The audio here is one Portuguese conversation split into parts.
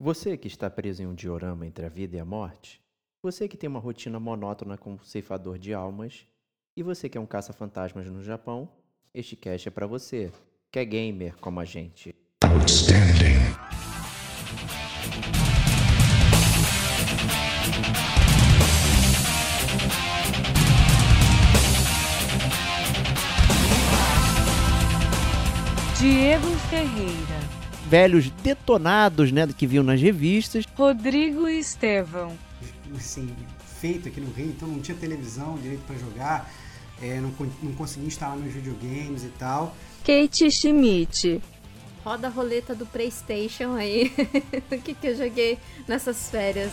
Você que está preso em um diorama entre a vida e a morte, você que tem uma rotina monótona como ceifador de almas, e você que é um caça-fantasmas no Japão, este cast é para você, que é gamer como a gente. Outstanding. Diego Ferreira, velhos detonados, né, que viam nas revistas. Rodrigo Estevão, assim, feito aqui no Rio, então não tinha televisão direito para jogar, é, não, não conseguia instalar meus videogames e tal. Kate Schmidt, Roda a roleta do PlayStation aí. o que, que eu joguei nessas férias?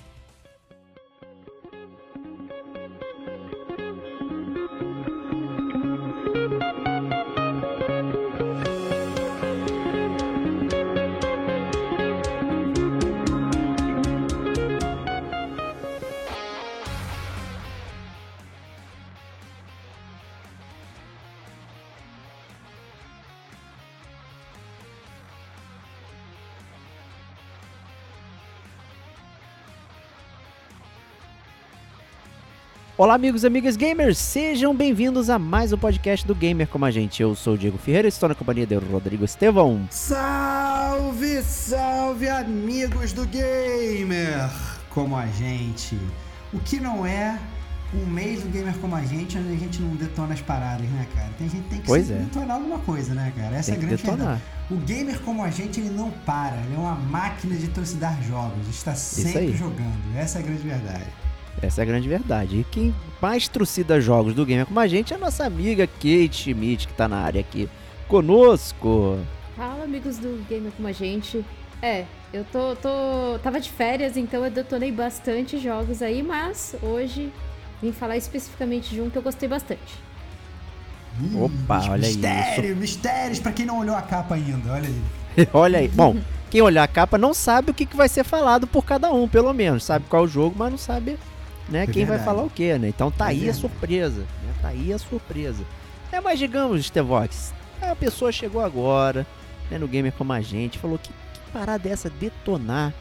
Olá, amigos e amigas gamers, sejam bem-vindos a mais um podcast do Gamer como a gente. Eu sou o Diego Ferreira, estou na companhia de Rodrigo Estevão. Salve, salve amigos do gamer como a gente. O que não é um mês do gamer como a gente onde a gente não detona as paradas, né, cara? Tem gente que tem que Pois se é. detonar alguma coisa, né, cara? Essa Tem é a que grande verdade. O gamer como a gente, ele não para, ele é uma máquina de trucidar jogos, está sempre jogando. Essa é a grande verdade. Essa é a grande verdade. E quem mais trucida jogos do Gamer como a gente é a nossa amiga Kate Schmidt, que tá na área aqui conosco. Fala, amigos do Gamer como a gente. É, eu tô, tô. Tava de férias, então eu detonei bastante jogos aí, mas hoje vim falar especificamente de um que eu gostei bastante. Opa, olha aí, mistério, mistérios pra quem não olhou a capa ainda, olha aí. Olha aí. Bom, quem olhar a capa não sabe o que, que vai ser falado por cada um, pelo menos. Sabe qual é o jogo, mas não sabe né, É quem vai verdade. falar o quê, né? Então tá É aí a verdade. surpresa. Né? Tá aí a surpresa. É, mas digamos, Stevox, a pessoa chegou agora, né, no Gamer como a gente, falou que, que parada é essa detonar,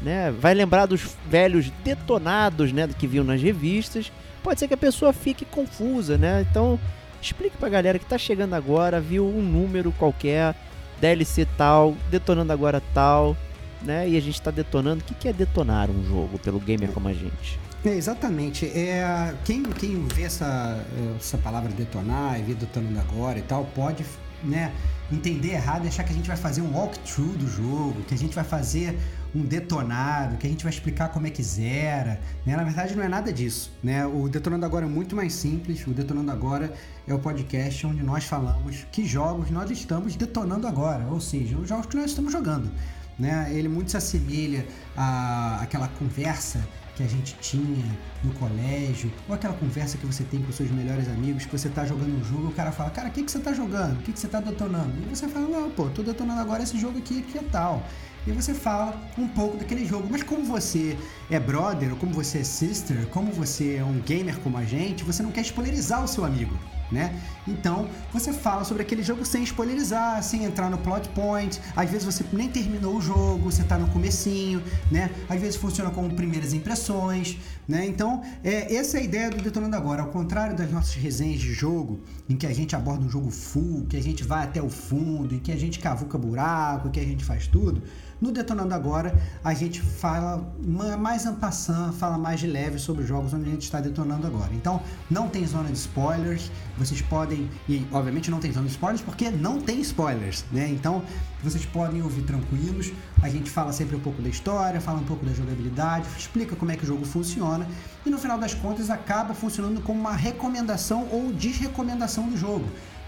né? Vai lembrar dos velhos detonados, né, que viu nas revistas. Pode ser que a pessoa fique confusa, né? Então, explique pra galera que tá chegando agora, viu um número qualquer, DLC tal, detonando agora tal, né? E a gente tá detonando. O que, que é detonar um jogo pelo gamer como a gente? É, exatamente. É, quem, quem vê essa, essa palavra detonar e vê detonando agora e tal, pode né, entender errado e achar que a gente vai fazer um walkthrough do jogo, que a gente vai fazer um detonado, que a gente vai explicar como é que zera. Né? Na verdade, não é nada disso. Né? O Detonando Agora é muito mais simples. O Detonando Agora é o podcast onde nós falamos que jogos nós estamos detonando agora, ou seja, os jogos que nós estamos jogando. Né? Ele muito se assemelha à, àquela conversa que a gente tinha no colégio, ou aquela conversa que você tem com seus melhores amigos, que você tá jogando um jogo e o cara fala, cara, o que, que você tá jogando? O que, que você tá detonando? E você fala, não, pô, tô detonando agora esse jogo aqui que é tal. E você fala um pouco daquele jogo. Mas como você é brother, ou como você é sister, como você é um gamer como a gente, você não quer spoilerizar o seu amigo. Né? Então você fala sobre aquele jogo sem spoilerizar, sem entrar no plot point. Às vezes você nem terminou o jogo, você tá no comecinho, né? Às vezes funciona como primeiras impressões, né? Então é, essa é a ideia do Detonando Agora. Ao contrário das nossas resenhas de jogo, em que a gente aborda um jogo full, que a gente vai até o fundo, em que a gente cavuca buraco, que a gente faz tudo. No Detonando Agora, a gente fala ma- mais en passant, fala mais de leve sobre os jogos onde a gente está detonando agora. Então, não tem zona de spoilers, vocês podem, e obviamente não tem zona de spoilers porque não tem spoilers, né? Então, vocês podem ouvir tranquilos, a gente fala sempre um pouco da história, fala um pouco da jogabilidade, explica como é que o jogo funciona, e no final das contas acaba funcionando como uma recomendação ou desrecomendação do jogo.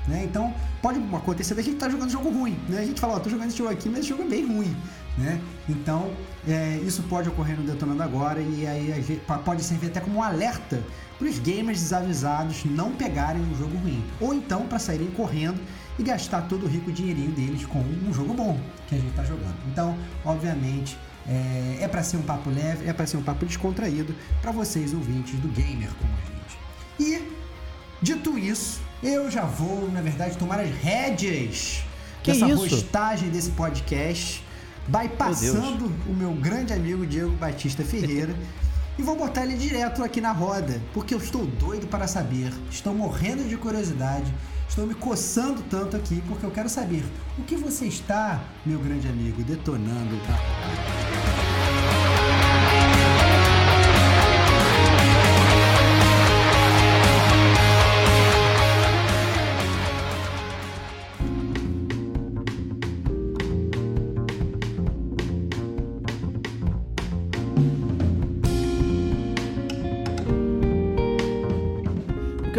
Né? Então, pode acontecer da gente estar jogando jogo ruim. Né? A gente fala, ó, tô jogando esse jogo aqui, mas esse jogo é bem ruim. Né? Então, é, isso pode ocorrer no Detonando Agora e aí a gente, pode servir até como um alerta para os gamers desavisados não pegarem um jogo ruim. Ou então para saírem correndo e gastar todo o rico dinheirinho deles com um jogo bom que a gente está jogando. Então, obviamente, é, é para ser um papo leve, é para ser um papo descontraído para vocês ouvintes do gamer como a gente. E dito isso, eu já vou, na verdade, tomar as rédeas Que dessa isso? rostagem desse podcast, bypassando o meu grande amigo Diego Batista Ferreira. E vou botar ele direto aqui na roda, porque eu estou doido para saber, estou morrendo de curiosidade, estou me coçando tanto aqui, porque eu quero saber o que você está, meu grande amigo, detonando. Tá?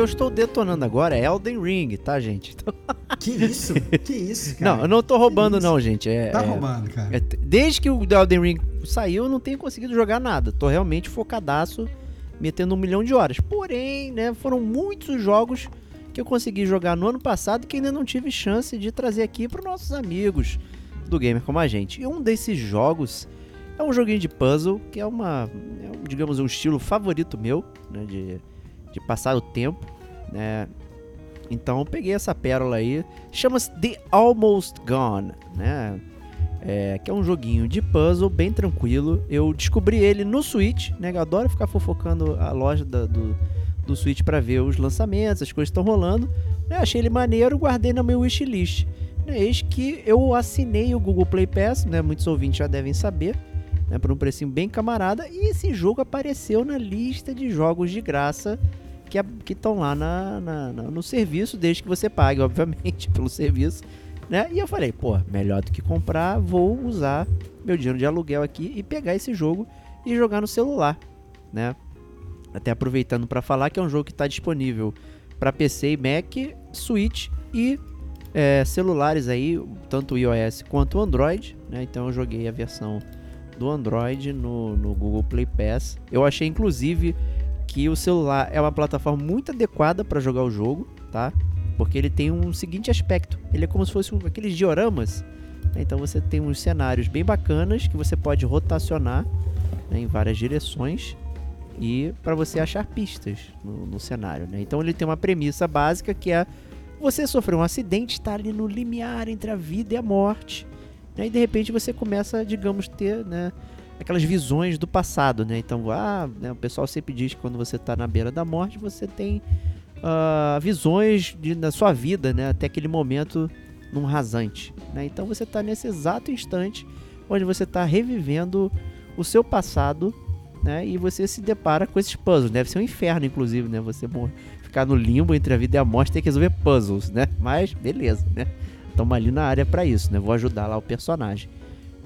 Estou detonando agora é Elden Ring, tá, gente? Então- Que isso? Que isso, cara? não, eu não tô roubando, não, gente. É, Tá é- roubando, cara. é desde que o Elden Ring saiu, eu não tenho conseguido jogar nada. Tô realmente focadaço, metendo um milhão de horas. Porém, né, foram muitos jogos que eu consegui jogar no ano passado que ainda não tive chance de trazer aqui para nossos amigos do Gamer como a gente. E um desses jogos é um joguinho de puzzle, que é uma, é um, digamos, um estilo favorito meu, né, de, de passar o tempo, né? Então peguei essa pérola aí, chama-se The Almost Gone, né? É, que é um joguinho de puzzle bem tranquilo. Eu descobri ele no Switch, né? Eu adoro ficar fofocando a loja da- do, do Switch para ver os lançamentos, as coisas estão rolando. Né? Achei ele maneiro, guardei na meu wishlist. Né? Eis que eu assinei o Google Play Pass, né? Muitos ouvintes já devem saber, né? Por um precinho bem camarada. E esse jogo apareceu na lista de jogos de graça que estão lá na, na- na- no serviço, desde que você pague, obviamente, pelo serviço. Né? E eu falei, pô, melhor do que comprar, vou usar meu dinheiro de aluguel aqui e pegar esse jogo e jogar no celular, né? Até aproveitando para falar que é um jogo que está disponível para PC e Mac, Switch e é, celulares aí, tanto o iOS quanto o Android, né? Então eu joguei a versão do Android no, no Google Play Pass. Eu achei inclusive que o celular é uma plataforma muito adequada para jogar o jogo, tá? Porque ele tem um seguinte aspecto: ele é como se fosse um, aqueles dioramas. né? Então você tem uns cenários bem bacanas que você pode rotacionar né, em várias direções e para você achar pistas no, no cenário. Né? Então ele tem uma premissa básica que é você sofreu um acidente, está ali no limiar entre a vida e a morte, né? e de repente você começa, digamos, ter né, aquelas visões do passado, né? Então, ah, né, o pessoal sempre diz que quando você está na beira da morte, você tem ah, visões de, da sua vida, né? Até aquele momento num rasante, né? Então você está nesse exato instante onde você está revivendo o seu passado, né? E você se depara com esses puzzles. Deve ser um inferno, inclusive, né? Você ficar no limbo entre a vida e a morte ter que resolver puzzles, né? Mas beleza, né? Estamos ali na área para isso, né? Vou ajudar lá o personagem,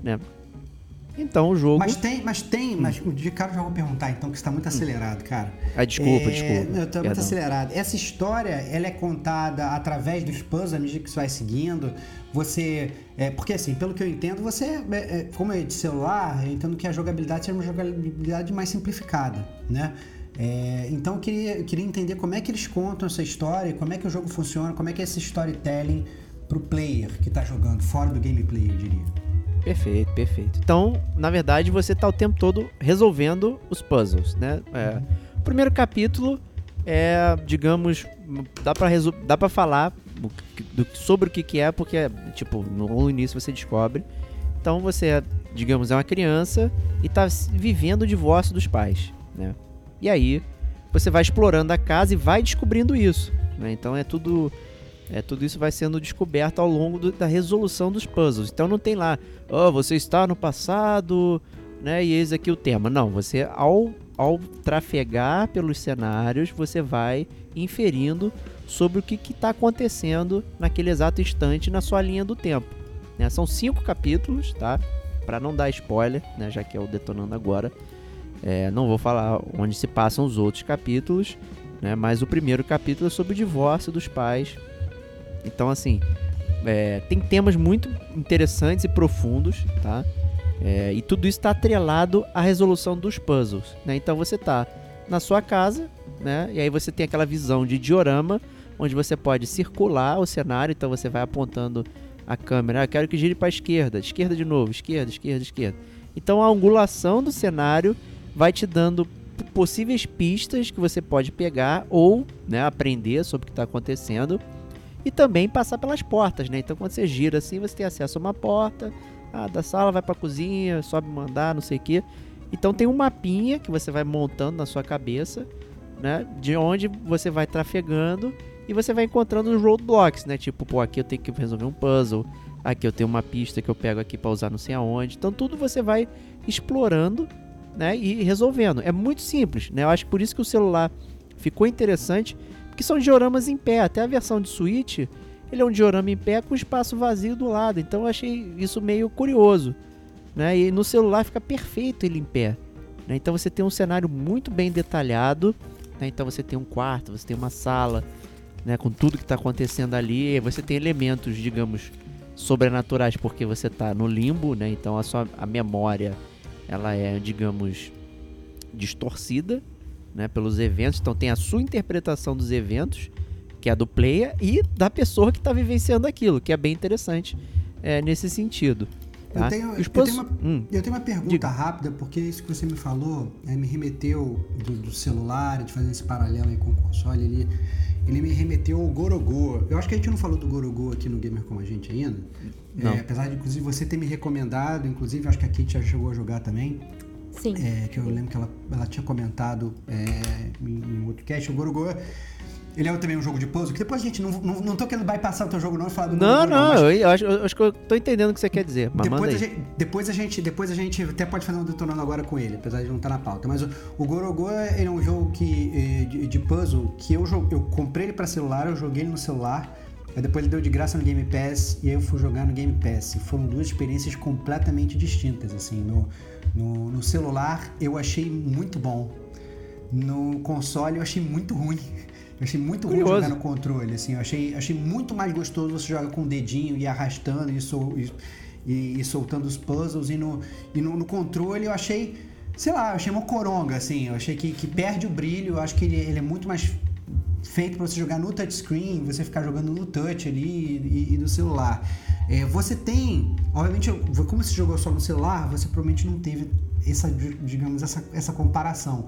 né? Então o jogo. Mas tem, mas tem, mas o de cara já vou perguntar então, que você tá muito acelerado, cara. Ah, desculpa, É, desculpa. Eu tô muito acelerado. Essa história, ela é contada através dos puzzles, à medida que você vai seguindo. Você. É, porque assim, pelo que eu entendo, você. é, é, como é de celular, eu entendo que a jogabilidade seja uma jogabilidade mais simplificada, né? É, então eu queria, eu queria entender como é que eles contam essa história, como é que o jogo funciona, como é que é esse storytelling pro player que tá jogando, fora do gameplay, eu diria. Perfeito, perfeito. Então, na verdade, você tá o tempo todo resolvendo os puzzles, né? É, o primeiro capítulo é, digamos, dá pra, resu- dá pra falar do- sobre o que, que é, porque, tipo, no, início você descobre. Então, você, é, digamos, é uma criança e tá vivendo o divórcio dos pais, né? E aí, você vai explorando a casa e vai descobrindo isso, né? Então, é tudo... É, tudo isso vai sendo descoberto ao longo do- da resolução dos puzzles. Então não tem lá, oh, você está no passado, né? E eis aqui o tema. Não, você ao, ao trafegar pelos cenários, você vai inferindo sobre o que está acontecendo naquele exato instante na sua linha do tempo. né? São cinco capítulos, tá? Para não dar spoiler, né? Já que é o detonando agora. É, não vou falar onde se passam os outros capítulos, né? Mas o primeiro capítulo é sobre o divórcio dos pais. Então, assim, é, tem temas muito interessantes e profundos, tá? É, e tudo isso está atrelado à resolução dos puzzles, né? Então você tá na sua casa, né? E aí você tem aquela visão de diorama, onde você pode circular o cenário, então você vai apontando a câmera, ah, quero que gire para esquerda, esquerda de novo, esquerda, esquerda, esquerda. Então a angulação do cenário vai te dando possíveis pistas que você pode pegar ou né, aprender sobre o que está acontecendo e também passar pelas portas, né? Então quando você gira assim, você tem acesso a uma porta, ah, da sala vai para cozinha, sobe mandar, não sei o que. Então tem um mapinha que você vai montando na sua cabeça, né? De onde você vai trafegando e você vai encontrando os roadblocks, né? Tipo, pô, aqui eu tenho que resolver um puzzle, aqui eu tenho uma pista que eu pego aqui para usar não sei aonde. Então tudo você vai explorando, né? E resolvendo. É muito simples, né? Eu acho que por isso que o celular ficou interessante, porque são dioramas em pé. Até a versão de Switch, ele é um diorama em pé com espaço vazio do lado. Então eu achei isso meio curioso, né? E no celular fica perfeito ele em pé. Né? Então você tem um cenário muito bem detalhado. Né? Então você tem um quarto, você tem uma sala, né? Com tudo que está acontecendo ali. Você tem elementos, digamos, sobrenaturais porque você está no limbo, né? Então a sua a memória ela é, digamos, distorcida, né, pelos eventos. Então tem a sua interpretação dos eventos, que é a do player, e da pessoa que está vivenciando aquilo, que é bem interessante é, nesse sentido. Tá? Eu, tenho, eu, tenho uma, hum. eu tenho uma pergunta Diga. rápida, porque isso que você me falou é, me remeteu do, do, celular, de fazer esse paralelo aí com o console, ele, ele me remeteu ao Gorogo. Eu acho que a gente não falou do Gorogo aqui no Gamer Como a Gente ainda. É, apesar de, inclusive, você ter me recomendado, inclusive, acho que a Kate já chegou a jogar também. Sim. É, que eu lembro que ela, ela tinha comentado é, em, em outro cast. O Gorogo ele é também um jogo de puzzle, que depois a gente não, não, não tô querendo bypassar o teu jogo não e falar do Não, não, não mas... eu, acho, eu acho que eu tô entendendo o que você quer dizer, mas depois, a gente, depois a gente Depois a gente até pode fazer um detonando agora com ele, apesar de não estar tá na pauta. Mas o, o Gorogo ele é um jogo que, eh, de, de puzzle que eu, eu comprei ele pra celular, eu joguei ele no celular, aí depois ele deu de graça no Game Pass e aí eu fui jogar no Game Pass. E foram duas experiências completamente distintas, assim. No, no, no celular eu achei muito bom. No console eu achei muito ruim. Eu achei muito Curioso. ruim jogar no controle, assim. Eu achei, achei muito mais gostoso você jogar com o dedinho e arrastando e, sol, e, e, e soltando os puzzles. E, no, e no, no, controle eu achei, sei lá, eu achei uma coronga, assim. Eu achei que, que perde o brilho. Eu acho que ele, ele é muito mais feito para você jogar no touchscreen, você ficar jogando no touch ali e, e no celular. É, você tem, obviamente, como você jogou só no celular, você provavelmente não teve essa, digamos, essa, essa comparação.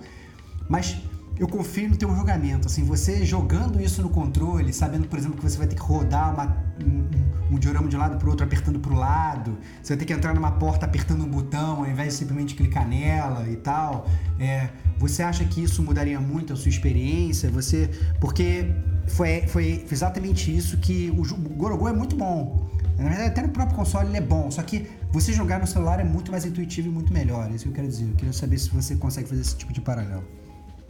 Mas eu confio no teu jogamento. Assim, você jogando isso no controle, sabendo, por exemplo, que você vai ter que rodar uma, um, um diorama de um lado para outro, apertando para o lado, você vai ter que entrar numa porta apertando um botão ao invés de simplesmente clicar nela e tal. É, você acha que isso mudaria muito a sua experiência? Você, porque foi, foi exatamente isso que o, o Gorogô é muito bom. Na verdade, até no próprio console ele é bom, só que você jogar no celular é muito mais intuitivo e muito melhor. É isso que eu quero dizer. Eu queria saber se você consegue fazer esse tipo de paralelo.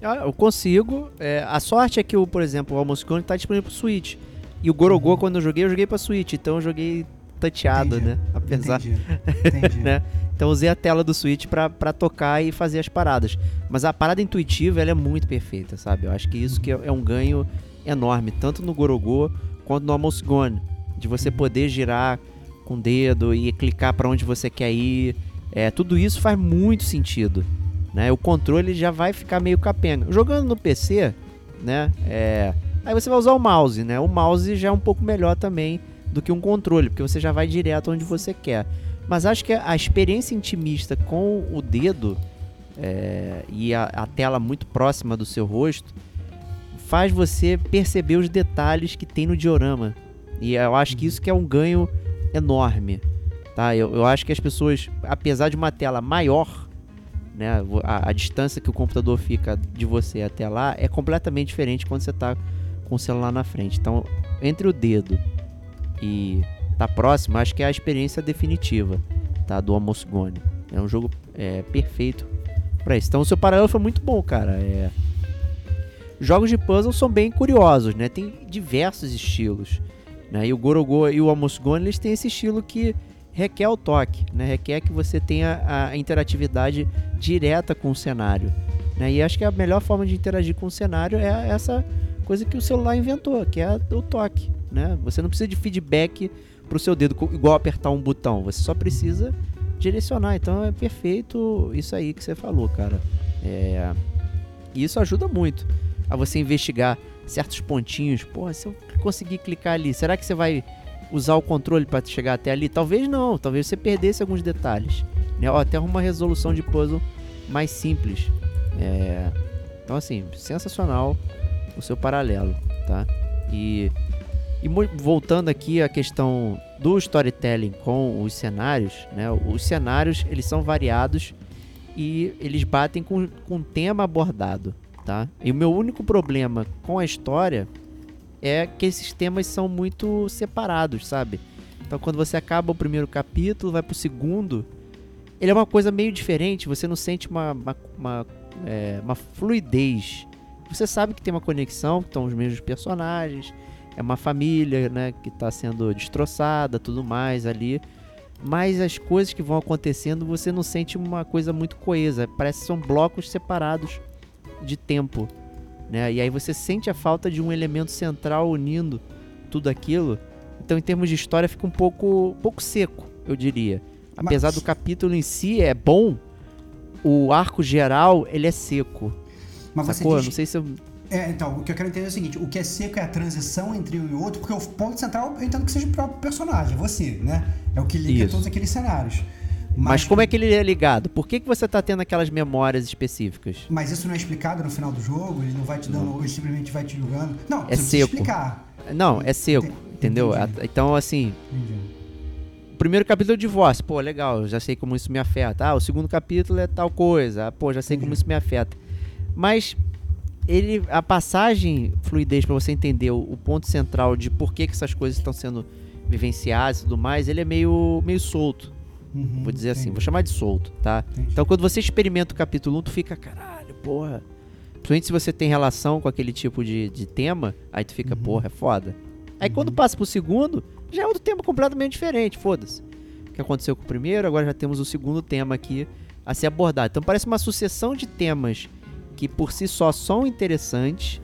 Ah, eu consigo. É, a sorte é que, o, por exemplo, o Almost Gone tá disponível pro Switch. E o Gorogô, uhum. quando eu joguei, eu joguei pra Switch. Então eu joguei tateado, Entendi. né? Apesar. Entendi. Entendi. né? Então usei a tela do Switch pra tocar e fazer as paradas. Mas a parada intuitiva, ela é muito perfeita, sabe? Eu acho que isso que é, é um ganho enorme, tanto no Gorogô quanto no Almost Gone. De você uhum. poder girar com o dedo e clicar para onde você quer ir. É, tudo isso faz muito sentido né? O controle já vai ficar meio capenga. Jogando no PC, né? É... Aí você vai usar o mouse, né? O mouse já é um pouco melhor também do que um controle, porque você já vai direto onde você quer. Mas acho que a experiência intimista com o dedo é... e a, a tela muito próxima do seu rosto faz você perceber os detalhes que tem no diorama. E eu acho que isso que é um ganho enorme. Tá? Eu, eu acho que as pessoas, apesar de uma tela maior, né? A, a, distância que o computador fica de você até lá é completamente diferente quando você está com o celular na frente. Então, entre o dedo e tá próximo, acho que é a experiência definitiva, tá? Do Amos Gone. É um jogo é, perfeito para isso. Então, o seu paralelo foi muito bom, cara. É... Jogos de puzzle são bem curiosos, né? Tem diversos estilos. Né? E o Gorogo e o Amos Gone, eles têm esse estilo que requer o toque, né? requer que você tenha a interatividade direta com o cenário. Né? E acho que a melhor forma de interagir com o cenário é essa coisa que o celular inventou, que é o toque. Né? Você não precisa de feedback para o seu dedo, igual apertar um botão, você só precisa direcionar. Então é perfeito isso aí que você falou, cara. É... E isso ajuda muito a você investigar certos pontinhos. Porra, se eu conseguir clicar ali, será que você vai usar o controle para chegar até ali? Talvez não, talvez você perdesse alguns detalhes. Né? Ó, até uma resolução de puzzle mais simples. É... Então, assim, sensacional o seu paralelo, tá? E, e voltando aqui à questão do storytelling com os cenários, né? Os cenários, eles são variados e eles batem com, com o tema abordado, tá? E o meu único problema com a história é que esses temas são muito separados, sabe? Então quando você acaba o primeiro capítulo, vai pro segundo, ele é uma coisa meio diferente, você não sente uma, uma, uma, é, uma fluidez. Você sabe que tem uma conexão, que estão os mesmos personagens, é uma família, né, que está sendo destroçada, tudo mais ali mas as coisas que vão acontecendo você não sente uma coisa muito coesa. Parece que são blocos separados de tempo. Né? E aí você sente a falta de um elemento central unindo tudo aquilo. Então, em termos de história, fica um pouco, pouco seco, eu diria. Apesar mas... do capítulo em si é bom, o arco geral ele é seco. Mas Sacou? você diz... Não sei se eu é, então, o que eu quero entender é o seguinte: o que é seco é a transição entre um e outro, porque o ponto central eu entendo que seja o próprio personagem, você, né? É o que liga Isso. todos aqueles cenários. Mas, como é que ele é ligado? Por que, que você tá tendo aquelas memórias específicas? Mas isso não é explicado no final do jogo? Ele não vai te dando, não. ele simplesmente vai te julgando? Não, é seco. explicar. Não, é seco, Entendi. entendeu? Então, assim. Entendi. O primeiro capítulo é o divórcio, pô, legal, já sei como isso me afeta. Ah, o segundo capítulo é tal coisa, pô, já sei Entendi. como isso me afeta. Mas ele a passagem fluidez para você entender o, o, ponto central de por que, que essas coisas estão sendo vivenciadas e tudo mais, ele é meio meio solto. Uhum, vou dizer assim, vou chamar de solto, tá? Entendi. Então quando você experimenta o capítulo 1, tu fica, caralho, porra. Principalmente se você tem relação com aquele tipo de, de tema, aí tu fica, uhum. porra, é foda. Aí uhum. quando passa pro segundo, já é outro tema completamente diferente, foda-se. O que aconteceu com o primeiro, agora já temos o segundo tema aqui a ser abordado. Então parece uma sucessão de temas que por si só são interessantes,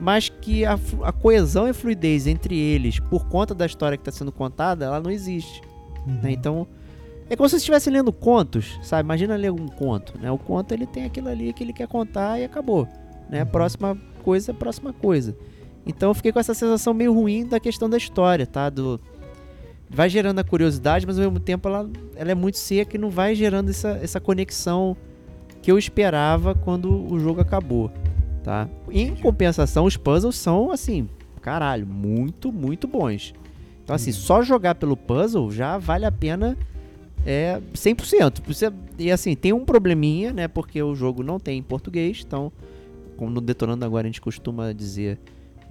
mas que a, a coesão e fluidez entre eles, por conta da história que está sendo contada, ela não existe. Né? Uhum. Né? Então, é como se você estivesse lendo contos, sabe? Imagina ler um conto, né? O conto ele tem aquilo ali que ele quer contar e acabou, né? Uhum. Próxima coisa, próxima coisa. Então eu fiquei com essa sensação meio ruim da questão da história, tá? Do vai gerando a curiosidade, mas ao mesmo tempo ela, ela é muito seca e não vai gerando essa, essa conexão que eu esperava quando o jogo acabou, tá? Em compensação, os puzzles são assim, caralho, muito, muito bons. Então assim, só jogar pelo puzzle já vale a pena é 100%. Você, e assim, tem um probleminha, né, porque o jogo não tem em português, então como no Detonando agora a gente costuma dizer,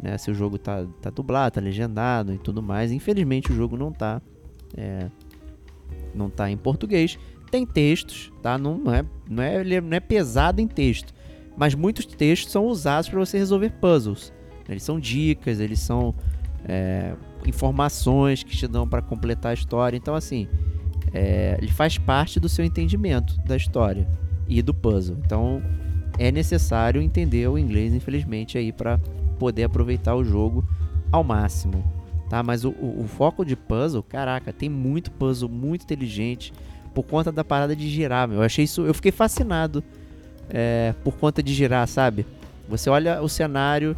né, se o jogo tá, tá dublado, tá legendado e tudo mais. Infelizmente o jogo não tá é, não tá em português tem textos, tá? Não, é, não, é, não é pesado em texto, mas muitos textos são usados para você resolver puzzles. Eles são dicas, eles são é, informações que te dão para completar a história. Então, assim, é, ele faz parte do seu entendimento da história e do puzzle. Então, é necessário entender o inglês, infelizmente, aí para poder aproveitar o jogo ao máximo. Tá, mas o, o, o foco de puzzle, caraca, tem muito puzzle muito inteligente por conta da parada de girar, meu. Eu achei isso, eu fiquei fascinado é, por conta de girar, sabe? Você olha o cenário,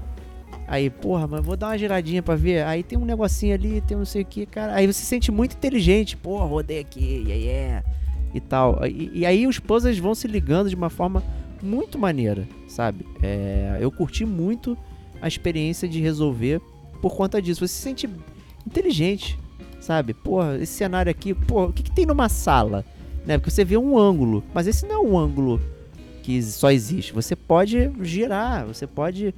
aí, porra, mas vou dar uma giradinha pra ver. Aí tem um negocinho ali, tem não sei o que, cara. Aí você se sente muito inteligente, porra, rodei aqui, yeah, yeah, e tal. E, e, aí os puzzles vão se ligando de uma forma muito maneira, sabe? É, eu curti muito a experiência de resolver por conta disso. Você se sente inteligente, sabe? Porra, esse cenário aqui, porra, o que, que tem numa sala? Né? Porque você vê um ângulo, mas esse não é um ângulo que só existe. Você pode girar, você pode.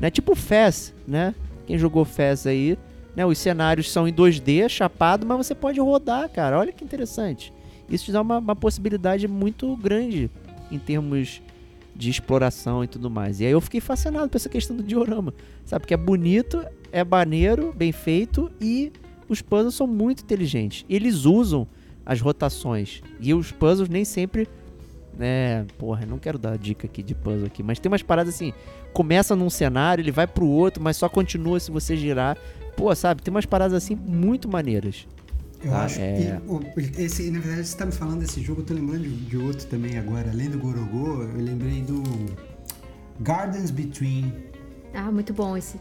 Né? Tipo Fez, né? Quem jogou Fez aí, né? Os cenários são em 2D, chapado, mas você pode rodar, cara. Olha que interessante. Isso te dá uma, uma possibilidade muito grande em termos de exploração e tudo mais. E aí eu fiquei fascinado por essa questão do diorama, sabe? Porque é bonito, é maneiro, bem feito e os puzzles são muito inteligentes. Eles usam as rotações. E os puzzles nem sempre. É, porra, não quero dar dica aqui de puzzle aqui, mas tem umas paradas assim, começa num cenário, ele vai pro outro, mas só continua se você girar. Pô, sabe, tem umas paradas assim muito maneiras. Eu tá? acho é... que esse, na verdade, você tá me falando desse jogo, eu tô lembrando de, de outro também agora. Além do Gorogô, eu lembrei do Gardens Between Ah, muito bom esse.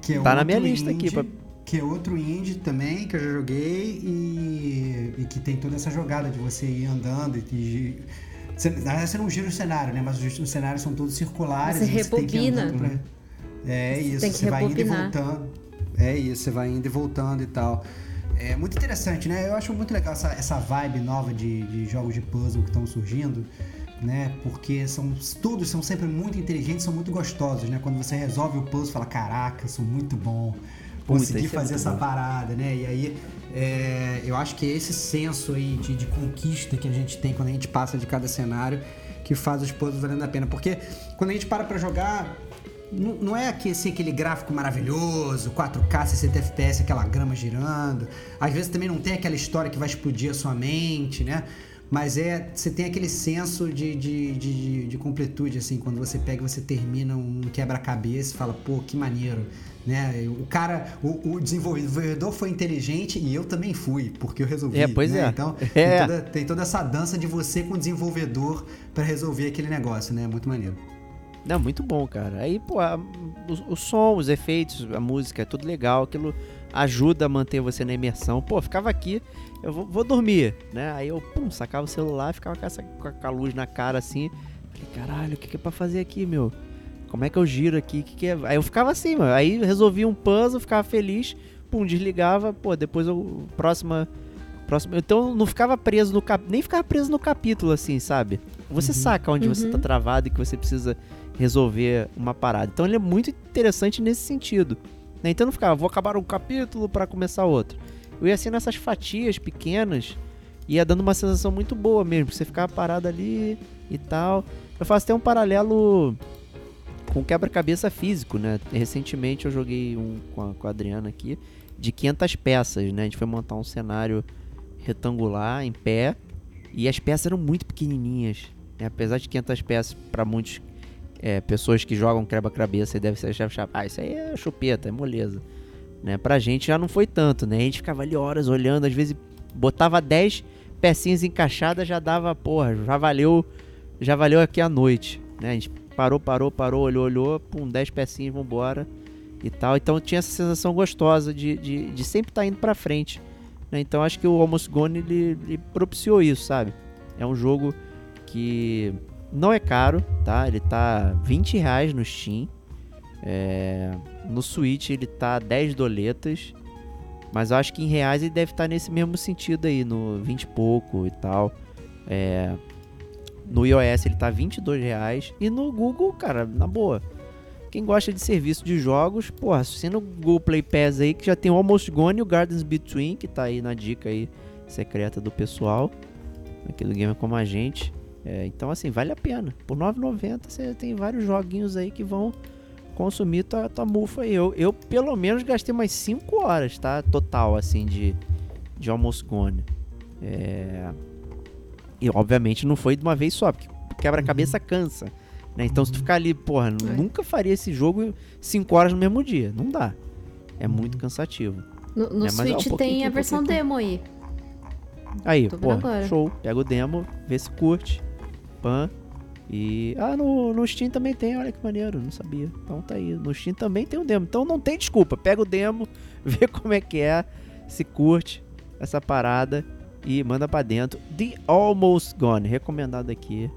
Que é Tá na minha lista aqui, pra- Que é outro indie também que eu já joguei e, e que tem toda essa jogada de você ir andando e. e você, na verdade, você não gira o cenário, né? Mas os, os cenários são todos circulares. Você tem que ir rebobina. andando pra- É isso, que você vai indo e voltando. É isso, você vai indo e voltando e tal. É muito interessante, né? Eu acho muito legal essa, essa vibe nova de, de jogos de puzzle que estão surgindo, né? Porque são, todos são sempre muito inteligentes, são muito gostosos, né? Quando você resolve o puzzle, fala, caraca, sou muito bom. Puta, Consegui isso é fazer muito essa bom. parada, né? E aí, é, eu acho que é esse senso aí de, de conquista que a gente tem quando a gente passa de cada cenário que faz os puzzles valendo a pena. Porque quando a gente para pra jogar, não, não é aqui, assim, aquele gráfico maravilhoso, 4K, 60 FPS, aquela grama girando. Às vezes também não tem aquela história que vai explodir a sua mente, né? Mas é, você tem aquele senso de, de, de, de- de completude, assim, quando você pega e você termina um quebra-cabeça e fala, pô, que maneiro, né? O cara, o, o desenvolvedor foi inteligente e eu também fui, porque eu resolvi. É, pois né? é. Então, É. Tem, toda, tem toda essa dança de você com o desenvolvedor pra resolver aquele negócio, né? Muito maneiro. Não, muito bom, cara. Aí, pô, a- o, o som, os efeitos, a música, é tudo legal. Aquilo ajuda a manter você na imersão. Pô, ficava aqui, eu vou, vou dormir, né? Aí eu, pum, sacava o celular, ficava com, essa, com a luz na cara assim. Falei, caralho, o que, que é pra fazer aqui, meu? Como é que eu giro aqui? Que, que é? Aí eu ficava assim, mano. Aí resolvia um puzzle, ficava feliz, pum, desligava, pô, depois eu. Próxima. Próxima. Então eu não ficava preso no cap... Nem ficava preso no capítulo, assim, sabe? Você saca onde você tá travado e que você precisa resolver uma parada. Então ele é muito interessante nesse sentido. né? Então eu não ficava, vou acabar um capítulo para começar outro. Eu ia assim nessas fatias pequenas, ia dando uma sensação muito boa mesmo. Você ficava parado ali e tal. Eu faço até um paralelo com quebra-cabeça físico, né? Recentemente eu joguei um com a, com a Adriana aqui de 500 peças, né? A gente foi montar um cenário retangular em pé e as peças eram muito pequenininhas. né? Apesar de 500 peças para muitos é, pessoas que jogam quebra-cabeça deve ser achar, ah, isso aí é chupeta, é moleza. Né? Pra gente já não foi tanto, né? A gente ficava ali horas olhando, às vezes botava 10 pecinhas encaixadas, já dava, porra, já valeu, já valeu aqui a noite, né? A gente parou, parou, parou, olhou, olhou, pum, 10 pecinhas, vambora e tal. Então tinha essa sensação gostosa de, de, de sempre estar indo pra frente. né? Então acho que o Almost Gone ele, ele propiciou isso, sabe? É um jogo que não é caro, tá? Ele tá 20 reais no Steam. É, No Switch ele tá 10 doletas. Mas eu acho que em reais ele deve estar nesse mesmo sentido aí, no 20 e pouco e tal. É, no iOS ele tá 22 reais. E no Google, cara, na boa. Quem gosta de serviço de jogos, porra, assina o Google Play Pass aí, que já tem o Almost Gone e o Gardens Between, que tá aí na dica aí secreta do pessoal. Aqui do Gamer Como a Gente. É, então, assim, vale a pena. Por R$ 9,90 você tem vários joguinhos aí que vão consumir tua, tua mufa aí. Eu, eu, pelo menos, gastei umas 5 horas, tá? Total, assim, de, de Almost Gone. É... E, obviamente, não foi de uma vez só, porque quebra-cabeça cansa. Né? Então, se tu ficar ali, porra, É. nunca faria esse jogo 5 horas no mesmo dia. Não dá. É muito cansativo. No, no É, mas é um Switch pouquinho tem a um versão aqui. demo aí. Aí, Tô pô, show. Pega o demo, vê se curte. Pan. E. Ah, no, no Steam também tem, olha que maneiro, não sabia. Então tá aí. No Steam também tem o demo. Então não tem desculpa. Pega o demo, vê como é que é, se curte essa parada e manda pra dentro. The Almost Gone, recomendado aqui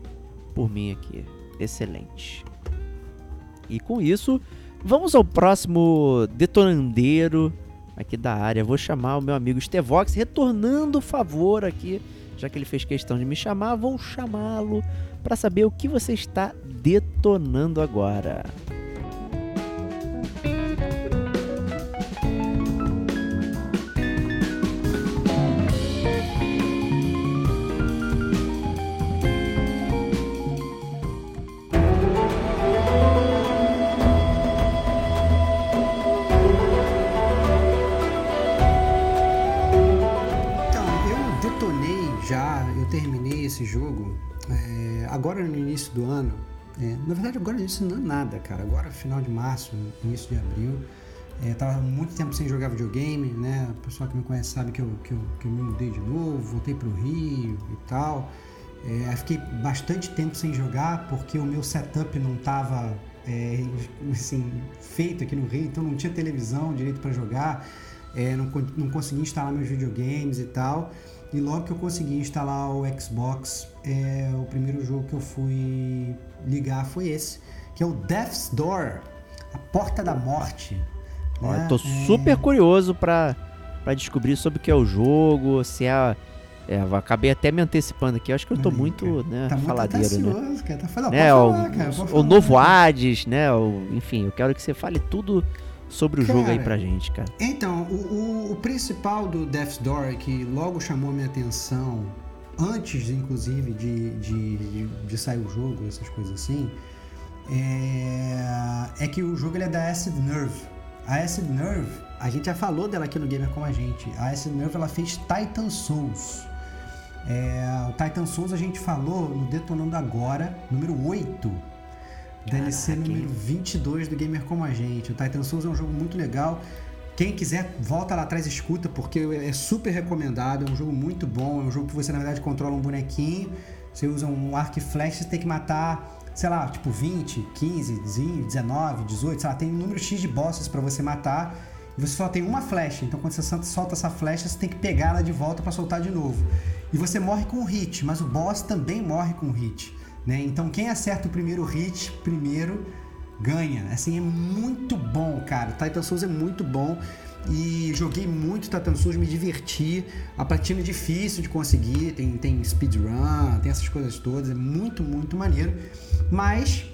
por mim aqui. Excelente. E com isso, vamos ao próximo detonandeiro aqui da área. Vou chamar o meu amigo Stevox, retornando o favor aqui, já que ele fez questão de me chamar, vou chamá-lo para saber o que você está detonando agora. Já, eu terminei esse jogo é, agora no início do ano. É, na verdade, agora isso não é nada, cara. Agora, final de março, início de abril. É, tava muito tempo sem jogar videogame, né? O pessoal que me conhece sabe que eu, que eu, que eu me mudei de novo, voltei pro Rio e tal. É, fiquei bastante tempo sem jogar porque o meu setup não tava é, assim, feito aqui no Rio, então não tinha televisão direito para jogar, é, não, não conseguia instalar meus videogames e tal. E logo que eu consegui instalar o Xbox, é, o primeiro jogo que eu fui ligar foi esse, que é o Death's Door, a Porta da Morte. Ó, né? eu tô É, super curioso pra, pra descobrir sobre o que é o jogo, se é, é. Acabei até me antecipando aqui. Eu acho que eu tô Aí, muito, né, Tá faladeiro, né? cara. Tá falando, né, pode o, falar, cara, o falar. novo Hades, né? o- enfim, eu quero que você fale tudo sobre o jogo aí Cara, pra gente, cara. Então, o, o- o principal do Death's Door, que logo chamou minha atenção, antes, inclusive, de, de, de, de sair o jogo, essas coisas assim, é, é que o jogo ele é da Acid Nerve. A Acid Nerve, a gente já falou dela aqui no Gamer com a gente. A Acid Nerve, ela fez Titan Souls. É, o Titan Souls a gente falou no Detonando Agora, número 8. DLC Caraca, número hein? 22 do Gamer Como a Gente. O Titan Souls é um jogo muito legal. Quem quiser, volta lá atrás e escuta, porque é super recomendado. É um jogo muito bom. É um jogo que você, na verdade, controla um bonequinho. Você usa um arco e flecha, você tem que matar, sei lá, tipo 20, 15, 19, 18, sei lá, tem um número X de bosses pra você matar. E você só tem uma flecha. Então, quando você solta- essa flecha, você tem que pegar ela de volta pra soltar de novo. E você morre com um hit, mas o boss também morre com um hit. Né? Então, quem acerta o primeiro hit primeiro ganha. Assim, é muito bom, cara. Titan Souls é muito bom. E joguei muito Titan Souls, me diverti. A platina é difícil de conseguir, tem, tem speedrun, tem essas coisas todas. É muito, muito maneiro. Mas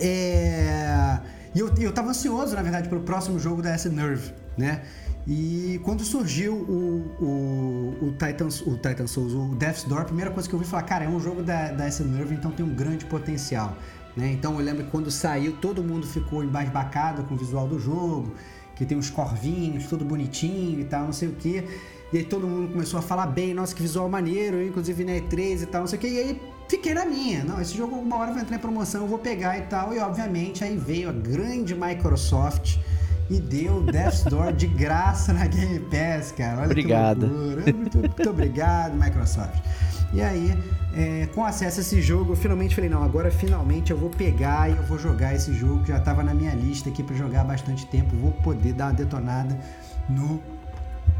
é... E eu, eu tava ansioso, na verdade, pelo próximo jogo da S Nerve, né? E quando surgiu o, o, o, Titan, o Titan Souls, o Death's Door, a primeira coisa que eu vi falar, cara, é um jogo da, da S Nerve, então tem um grande potencial. Né? Então eu lembro que quando saiu, todo mundo ficou embasbacado com o visual do jogo, que tem uns corvinhos, tudo bonitinho e tal, não sei o que. E aí todo mundo começou a falar bem, nossa, que visual maneiro, eu, inclusive na E3 e tal, não sei o que. E aí fiquei na minha. Não, esse jogo uma hora vai entrar em promoção, eu vou pegar e tal. E obviamente aí veio a grande Microsoft e deu Death's Door de graça na Game Pass, cara. Olha Obrigado. Muito, muito obrigado, Microsoft. E aí, é, com acesso a esse jogo, eu finalmente falei, não, agora finalmente eu vou pegar e eu vou jogar esse jogo que já estava na minha lista aqui para jogar há bastante tempo. Vou poder dar uma detonada no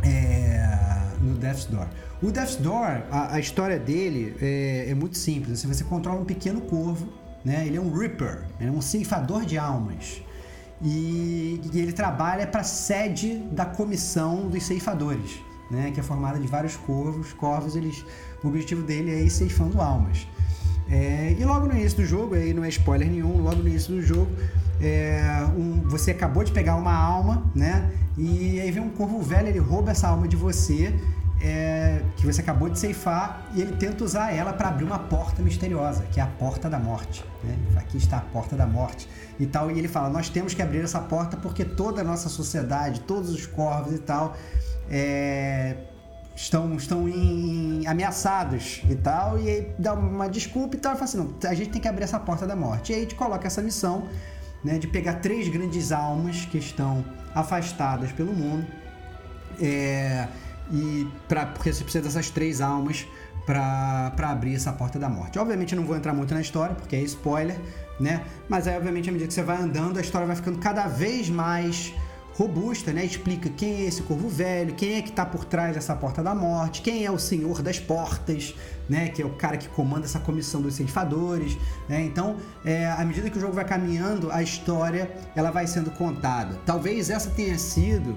é, no Death's Door. O Death's Door, a, a história dele é, é muito simples. Você controla um pequeno corvo, né? Ele é um Reaper, ele é um ceifador de almas. E, e ele trabalha para a sede da comissão dos ceifadores, né? Que é formada de vários corvos. Corvos, eles, o objetivo dele é ir ceifando almas. É, e logo no início do jogo, aí não é spoiler nenhum, logo no início do jogo, é, um- você acabou de pegar uma alma, né? E aí vem um corvo velho, ele rouba essa alma de você, é, que você acabou de ceifar, e ele tenta usar ela para abrir uma porta misteriosa, que é a porta da morte. Né? Aqui está a porta da morte e tal. E ele fala: Nós temos que abrir essa porta porque toda a nossa sociedade, todos os corvos e tal, é, estão, estão em- ameaçados e tal, e aí dá uma desculpa e tal, e fala assim, não, a gente tem que abrir essa porta da morte. E aí te coloca essa missão, né, de pegar três grandes almas que estão afastadas pelo mundo, é, e pra, porque você precisa dessas três almas para abrir essa porta da morte. Obviamente eu não vou entrar muito na história, porque é spoiler, né? Mas aí, obviamente, à medida que você vai andando, a história vai ficando cada vez mais robusta, né? Explica quem é esse corvo velho, quem é que tá por trás dessa porta da morte, quem é o senhor das portas, né? Que é o cara que comanda essa comissão dos ceifadores, né? Então, é, à medida que o jogo vai caminhando, a história ela vai sendo contada. Talvez essa tenha sido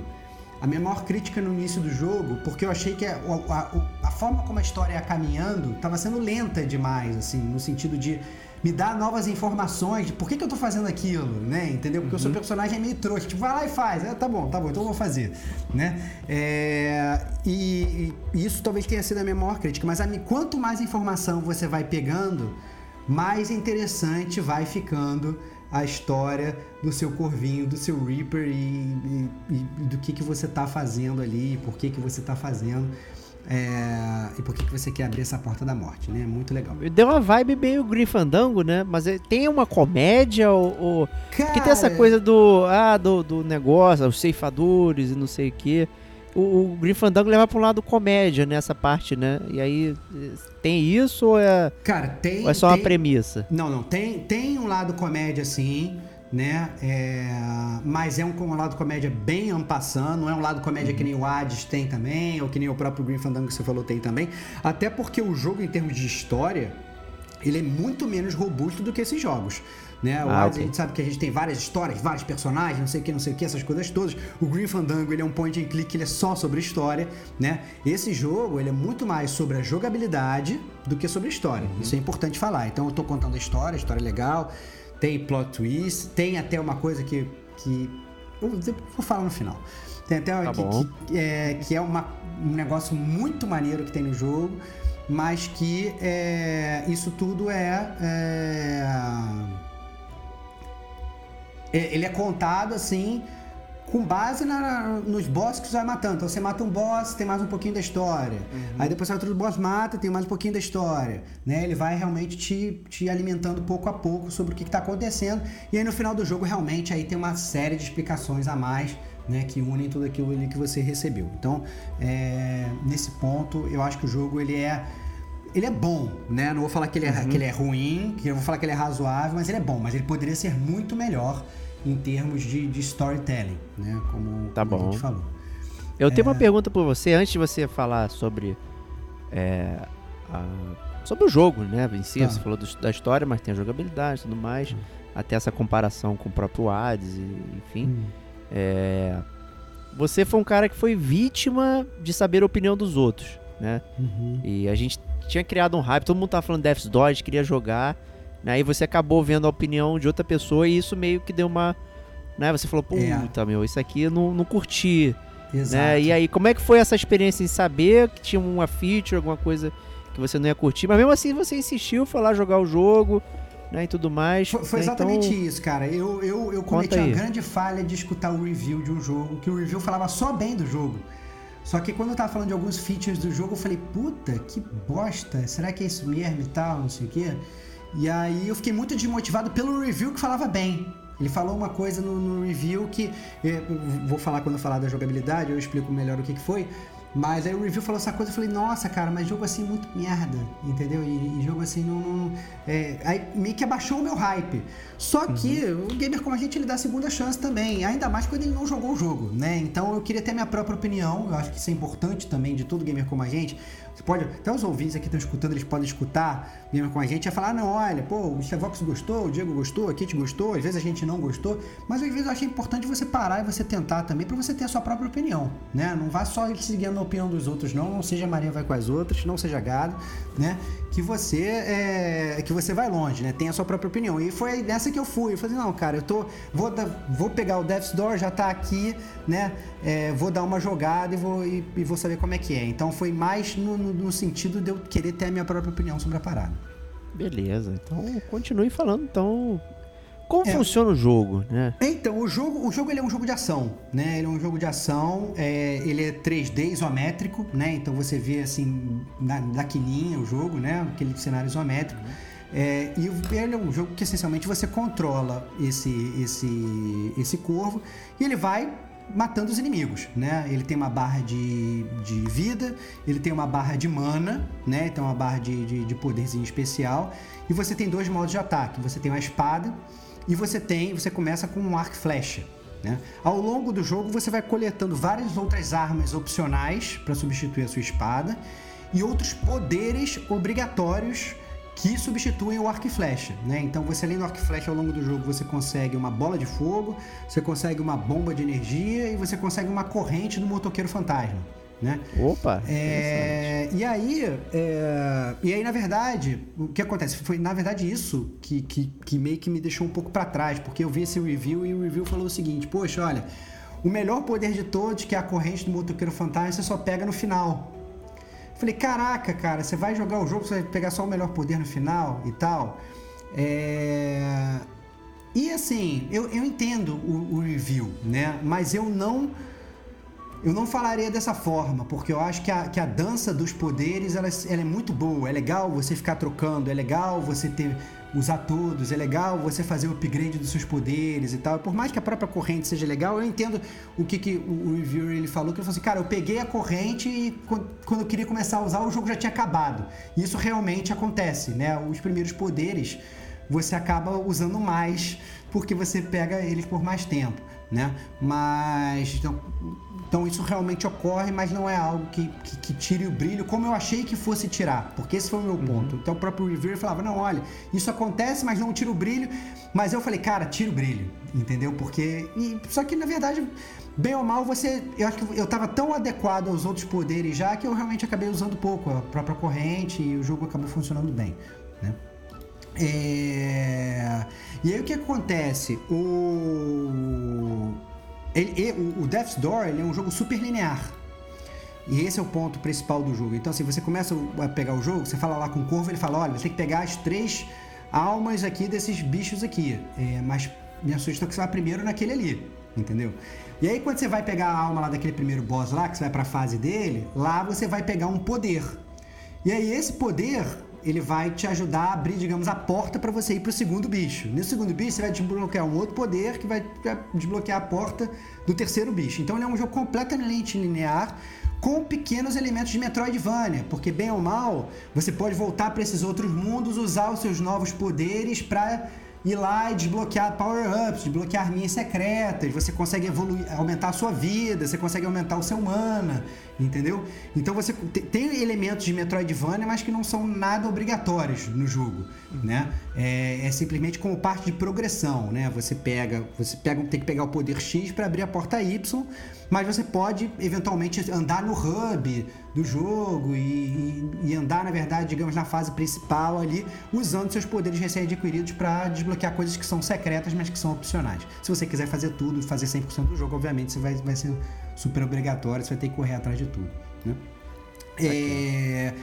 a minha maior crítica no início do jogo, porque eu achei que a, a- a forma como a história ia caminhando estava sendo lenta demais, assim, no sentido de me dar novas informações de por que, que eu tô fazendo aquilo, né? Entendeu? Porque o seu personagem é meio trouxa, tipo, vai lá e faz. É, tá bom, tá bom, então eu vou fazer, né? É, e, e isso talvez tenha sido a minha maior crítica, mas a, quanto mais informação você vai pegando, mais interessante vai ficando a história do seu corvinho, do seu Reaper e, e- e do que, que você tá fazendo ali, por que, que você tá fazendo é, e por que, que você quer abrir essa porta da morte, né? Muito legal. Deu uma vibe meio Grifandango, né? Mas é- tem uma comédia ou... ou... Porque tem essa Cara, coisa do, ah, do, do negócio, os ceifadores e não sei o quê. O, o Fandango leva pra um lado comédia nessa parte, né? E aí, tem isso ou é, Cara, tem. ou é só uma tem- premissa? Não, não. Tem, tem um lado comédia, sim, né? É, mas é um, um lado comédia bem ampassando. Não é um lado comédia que nem o Hades tem também, ou que nem o próprio Green Fandango que você falou tem também. Até porque o jogo, em termos de história, ele é muito menos robusto do que esses jogos. Né? O Ah, Hades, ok. a gente sabe que a gente tem várias histórias, vários personagens, não sei o que, não sei o que, essas coisas todas. O Green Fandango, ele é um point and click, ele é só sobre história, né? Esse jogo, ele é muito mais sobre a jogabilidade do que sobre a história. Isso é importante falar. Então eu tô contando a história, a história é legal, tem plot twist, tem até uma coisa que... que eu vou falar no final. Tem até Tá que, que- é, que é uma, um negócio muito maneiro que tem no jogo, mas que é, isso tudo é- é- Ele é contado assim, com base na- nos bosses que você vai matando. Então você mata um boss, tem mais um pouquinho da história. Aí depois você vai outro boss, mata, tem mais um pouquinho da história. Né? Ele vai realmente te, te alimentando pouco a pouco sobre o que está acontecendo. E aí no final do jogo, realmente, aí tem uma série de explicações a mais. Né, que unem tudo aquilo que você recebeu. Então, é, nesse ponto, eu acho que o jogo ele é ele é bom, né? Não vou falar que ele, é, que ele é ruim, que eu vou falar que ele é razoável, mas ele é bom. Mas ele poderia ser muito melhor em termos de, de storytelling, né? Como, Tá como bom. a gente falou. Eu tenho uma É. pergunta pra você, antes de você falar sobre. é, a- sobre o jogo, né? Em si, Tá. você falou do- da história, mas tem a jogabilidade e tudo mais. Até essa comparação com o próprio Hades, e, enfim. É, você foi um cara que foi vítima de saber a opinião dos outros, né? Uhum. E a gente tinha criado um hype, todo mundo tava falando Death's gente queria jogar. Né? Aí você acabou vendo a opinião de outra pessoa e isso meio que deu uma. Né? Você falou, É. puta, meu, isso aqui eu não, não curti. Exato. Né? E aí, como é que foi essa experiência em saber que tinha uma feature, alguma coisa que você não ia curtir? Mas mesmo assim você insistiu, foi lá jogar o jogo, né? E tudo mais. Foi, foi né? exatamente Então, isso, cara. Eu, eu, eu cometi uma grande falha de escutar o review de um jogo, que o review falava só bem do jogo. Só que quando eu tava falando de alguns features do jogo, eu falei, puta, que bosta, será que é isso mesmo e tal, não sei o quê? E aí eu fiquei muito desmotivado pelo review que falava bem. Ele falou uma coisa no, no review que. eh, vou falar quando eu falar da jogabilidade, eu explico melhor o que, que foi. Mas aí o review falou essa coisa, eu falei, nossa, cara, mas jogo assim é muito merda, entendeu? E, e jogo assim não. não- é, aí meio que abaixou o meu hype. Só que o gamer como a gente, ele dá segunda chance também, ainda mais quando ele não jogou o jogo, né? Então eu queria ter minha própria opinião, eu acho que isso é importante também de todo gamer como a gente. Você pode, até os ouvintes aqui estão escutando, eles podem escutar gamer com a gente e falar, ah, não, olha, pô, o Stevox gostou, o Diego gostou, a Kit gostou, às vezes a gente não gostou, mas às vezes eu achei importante você parar e você tentar também para você ter a sua própria opinião, né? Não vá só seguindo a opinião dos outros, não, não seja Maria vai com as outras, não seja gado, né? Que você é, que você vai longe, né? Tem a sua própria opinião. E foi nessa que eu fui. Eu falei, não, cara, eu tô vou vou pegar o Death's Door, já tá aqui, né? É, vou dar uma jogada e vou e, e vou saber como é que é. Então foi mais no, no- no sentido de eu querer ter a minha própria opinião sobre a parada. Beleza, então continue falando. Então, como É. funciona o jogo, né? Então, o jogo, o jogo ele é um jogo de ação, né? Ele é um jogo de ação, é, ele é 3D isométrico, né? Então você vê assim, na, na quininha o jogo, né? Aquele cenário isométrico. É, e ele é um jogo que essencialmente você controla esse, esse, esse corvo e ele vai matando os inimigos, né? Ele tem uma barra de, de vida, ele tem uma barra de mana, né? Então uma barra de, de, de poderzinho especial. E você tem dois modos de ataque. Você tem uma espada e você tem, você começa com um arco e flecha. Né? Ao longo do jogo você vai coletando várias outras armas opcionais para substituir a sua espada e outros poderes obrigatórios que substituem o arco e flecha, né? Então você além do arco e flecha ao longo do jogo você consegue uma bola de fogo, você consegue uma bomba de energia e você consegue uma corrente do motoqueiro fantasma, né? Opa! É, e aí, é, e aí, na verdade, o que acontece? Foi, na verdade, isso que, que, que meio que me deixou um pouco pra trás, porque eu vi esse review e o review falou o seguinte: Poxa, olha, o melhor poder de todos, que é a corrente do motoqueiro fantasma, você só pega no final. Falei, caraca, cara, você vai jogar o jogo, você vai pegar só o melhor poder no final e tal. É... E assim, eu, eu entendo o, o review, né? Mas eu não. Eu não falaria dessa forma, porque eu acho que a, que a dança dos poderes ela, ela é muito boa. É legal você ficar trocando, é legal você ter usar todos, é legal você fazer o upgrade dos seus poderes e tal. Por mais que a própria corrente seja legal, eu entendo o que, que o, o reviewer ele falou, que ele falou assim, cara, eu peguei a corrente e quando eu queria começar a usar, o jogo já tinha acabado. E isso realmente acontece, né? Os primeiros poderes você acaba usando mais porque você pega eles por mais tempo, né? Mas então, então isso realmente ocorre, mas não é algo que, que, que, tire o brilho como eu achei que fosse tirar, porque esse foi o meu ponto. Uhum. Então o próprio reviewer falava: não, olha, isso acontece, mas não tira o brilho. Mas eu falei, cara, tira o brilho, entendeu? Porque. E, só que na verdade, bem ou mal, você. Eu acho que eu tava tão adequado aos outros poderes já que eu realmente acabei usando pouco a própria corrente e o jogo acabou funcionando bem, né? É... E aí o que acontece? O ele, o Death's Door é um jogo super linear. E esse é o ponto principal do jogo. Então, assim, você começa a pegar o jogo, você fala lá com o corvo, ele fala: olha, você tem que pegar as três almas aqui desses bichos aqui. É, mas minha sugestão que você vá primeiro naquele ali, entendeu? E aí, quando você vai pegar a alma lá daquele primeiro boss lá, que você vai pra fase dele, lá você vai pegar um poder. E aí, esse poder ele vai te ajudar a abrir, digamos, a porta para você ir para o segundo bicho. Nesse segundo bicho, você vai desbloquear um outro poder que vai desbloquear a porta do terceiro bicho. Então, ele é um jogo completamente linear, com pequenos elementos de Metroidvania, porque bem ou mal, você pode voltar para esses outros mundos, usar os seus novos poderes para ir lá e desbloquear power-ups, desbloquear arminhas secretas, você consegue evoluir, aumentar a sua vida, você consegue aumentar o seu mana, entendeu? Então você tem elementos de Metroidvania, mas que não são nada obrigatórios no jogo, né? É, é simplesmente como parte de progressão, né? Você pega, você pega, tem que pegar o poder X para abrir a porta Y, mas você pode eventualmente andar no hub do jogo e, e, andar, na verdade, digamos, na fase principal ali, usando seus poderes recém-adquiridos para desbloquear coisas que são secretas, mas que são opcionais. Se você quiser fazer tudo, fazer 100% do jogo, obviamente você vai, vai ser super obrigatório, você vai ter que correr atrás de tudo. Né? É...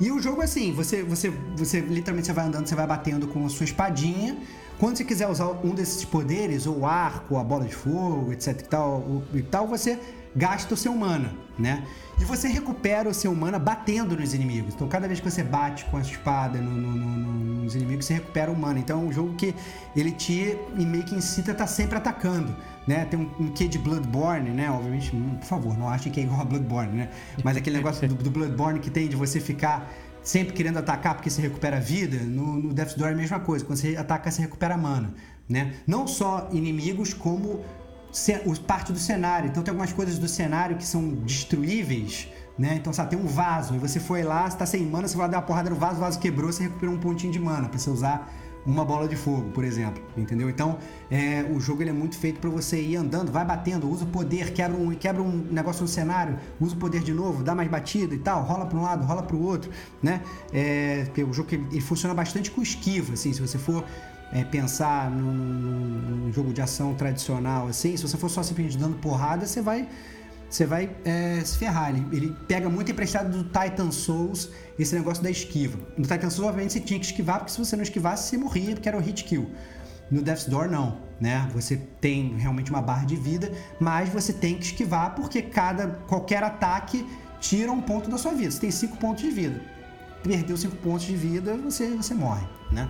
E o jogo, assim, você, você, você literalmente você vai andando, você vai batendo com a sua espadinha. Quando você quiser usar um desses poderes, ou o arco, a bola de fogo, etc e tal, e tal você gasta o seu mana, né? E você recupera o seu mana batendo nos inimigos. Então, cada vez que você bate com a espada no, no, no, nos inimigos, você recupera o mana. Então, é um jogo que ele te meio que incita a tá sempre atacando, né? Tem um, um quê de Bloodborne, né? Obviamente, hum, por favor, não achem que é igual a Bloodborne, né? Mas aquele negócio do, do Bloodborne que tem de você ficar sempre querendo atacar porque você recupera vida, no, no Death's Door é a mesma coisa. Quando você ataca, você recupera mana, né? Não só inimigos, como parte do cenário. Então tem algumas coisas do cenário que são destruíveis, né? Então, sabe, tem um vaso, e você foi lá, você tá sem mana, você vai dar uma porrada no vaso, o vaso quebrou, você recuperou um pontinho de mana para você usar uma bola de fogo, por exemplo, entendeu? Então, é, o jogo ele é muito feito para você ir andando, vai batendo, usa o poder, quebra um, quebra um negócio no cenário, usa o poder de novo, dá mais batida e tal, rola para um lado, rola para o outro, né? É, o jogo ele, ele funciona bastante com esquiva, assim, se você for é, pensar num, num, jogo de ação tradicional assim, se você for só simplesmente dando porrada, você vai você vai é, se ferrar. Ele, ele, pega muito emprestado do Titan Souls esse negócio da esquiva. No Titan Souls, obviamente, você tinha que esquivar, porque se você não esquivasse, você morria, porque era o hit kill. No Death's Door, não. Né? Você tem realmente uma barra de vida, mas você tem que esquivar, porque cada qualquer ataque tira um ponto da sua vida. Você tem cinco pontos de vida. Perdeu cinco pontos de vida, você, você morre. Né?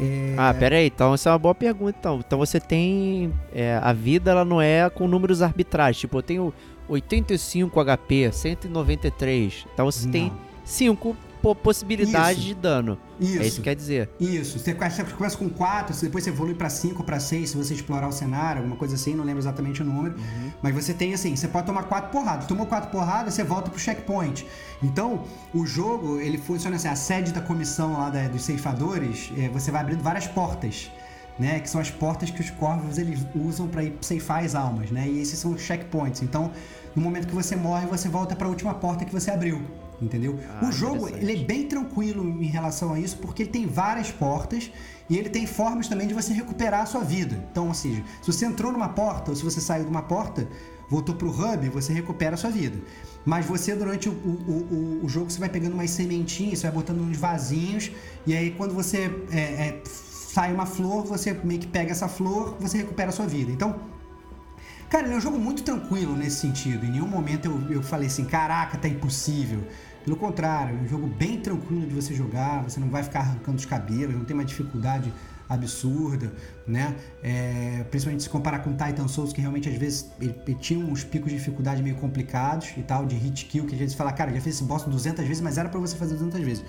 É... Ah, pera aí, então essa é uma boa pergunta. Então, então você tem. É, a vida ela não é com números arbitrais. Tipo, eu tenho 85 HP, 193. Então você não. tem 5 possibilidade isso. de dano. Isso. É isso que quer dizer. Isso. Você começa com 4, depois você evolui para 5 para 6 se você explorar o cenário, alguma coisa assim, não lembro exatamente o número. Uhum. Mas você tem assim, você pode tomar 4 porradas. Tomou 4 porradas, você volta pro checkpoint. Então, o jogo, ele funciona assim, a sede da comissão lá da, dos ceifadores, é, você vai abrindo várias portas. Né, que são as portas que os corvos eles usam para ir ceifar as almas, né? E esses são os checkpoints. Então, no momento que você morre, você volta para a última porta que você abriu entendeu? Ah, o jogo ele é bem tranquilo em relação a isso porque ele tem várias portas e ele tem formas também de você recuperar a sua vida. Então, ou seja, se você entrou numa porta ou se você saiu de uma porta, voltou pro hub, você recupera a sua vida. Mas você, durante o, o, o, o jogo, você vai pegando umas sementinhas, você vai botando uns vasinhos, e aí quando você é, é, sai uma flor, você meio que pega essa flor, você recupera a sua vida. Então, Cara, ele é um jogo muito tranquilo nesse sentido. Em nenhum momento eu, eu falei assim, caraca, tá impossível. Pelo contrário, é um jogo bem tranquilo de você jogar, você não vai ficar arrancando os cabelos, não tem uma dificuldade absurda, né? É, principalmente se comparar com Titan Souls, que realmente às vezes ele, ele, tinha uns picos de dificuldade meio complicados e tal, de hit kill, que a gente fala, cara, já fez esse boss 200 vezes, mas era para você fazer 200 vezes.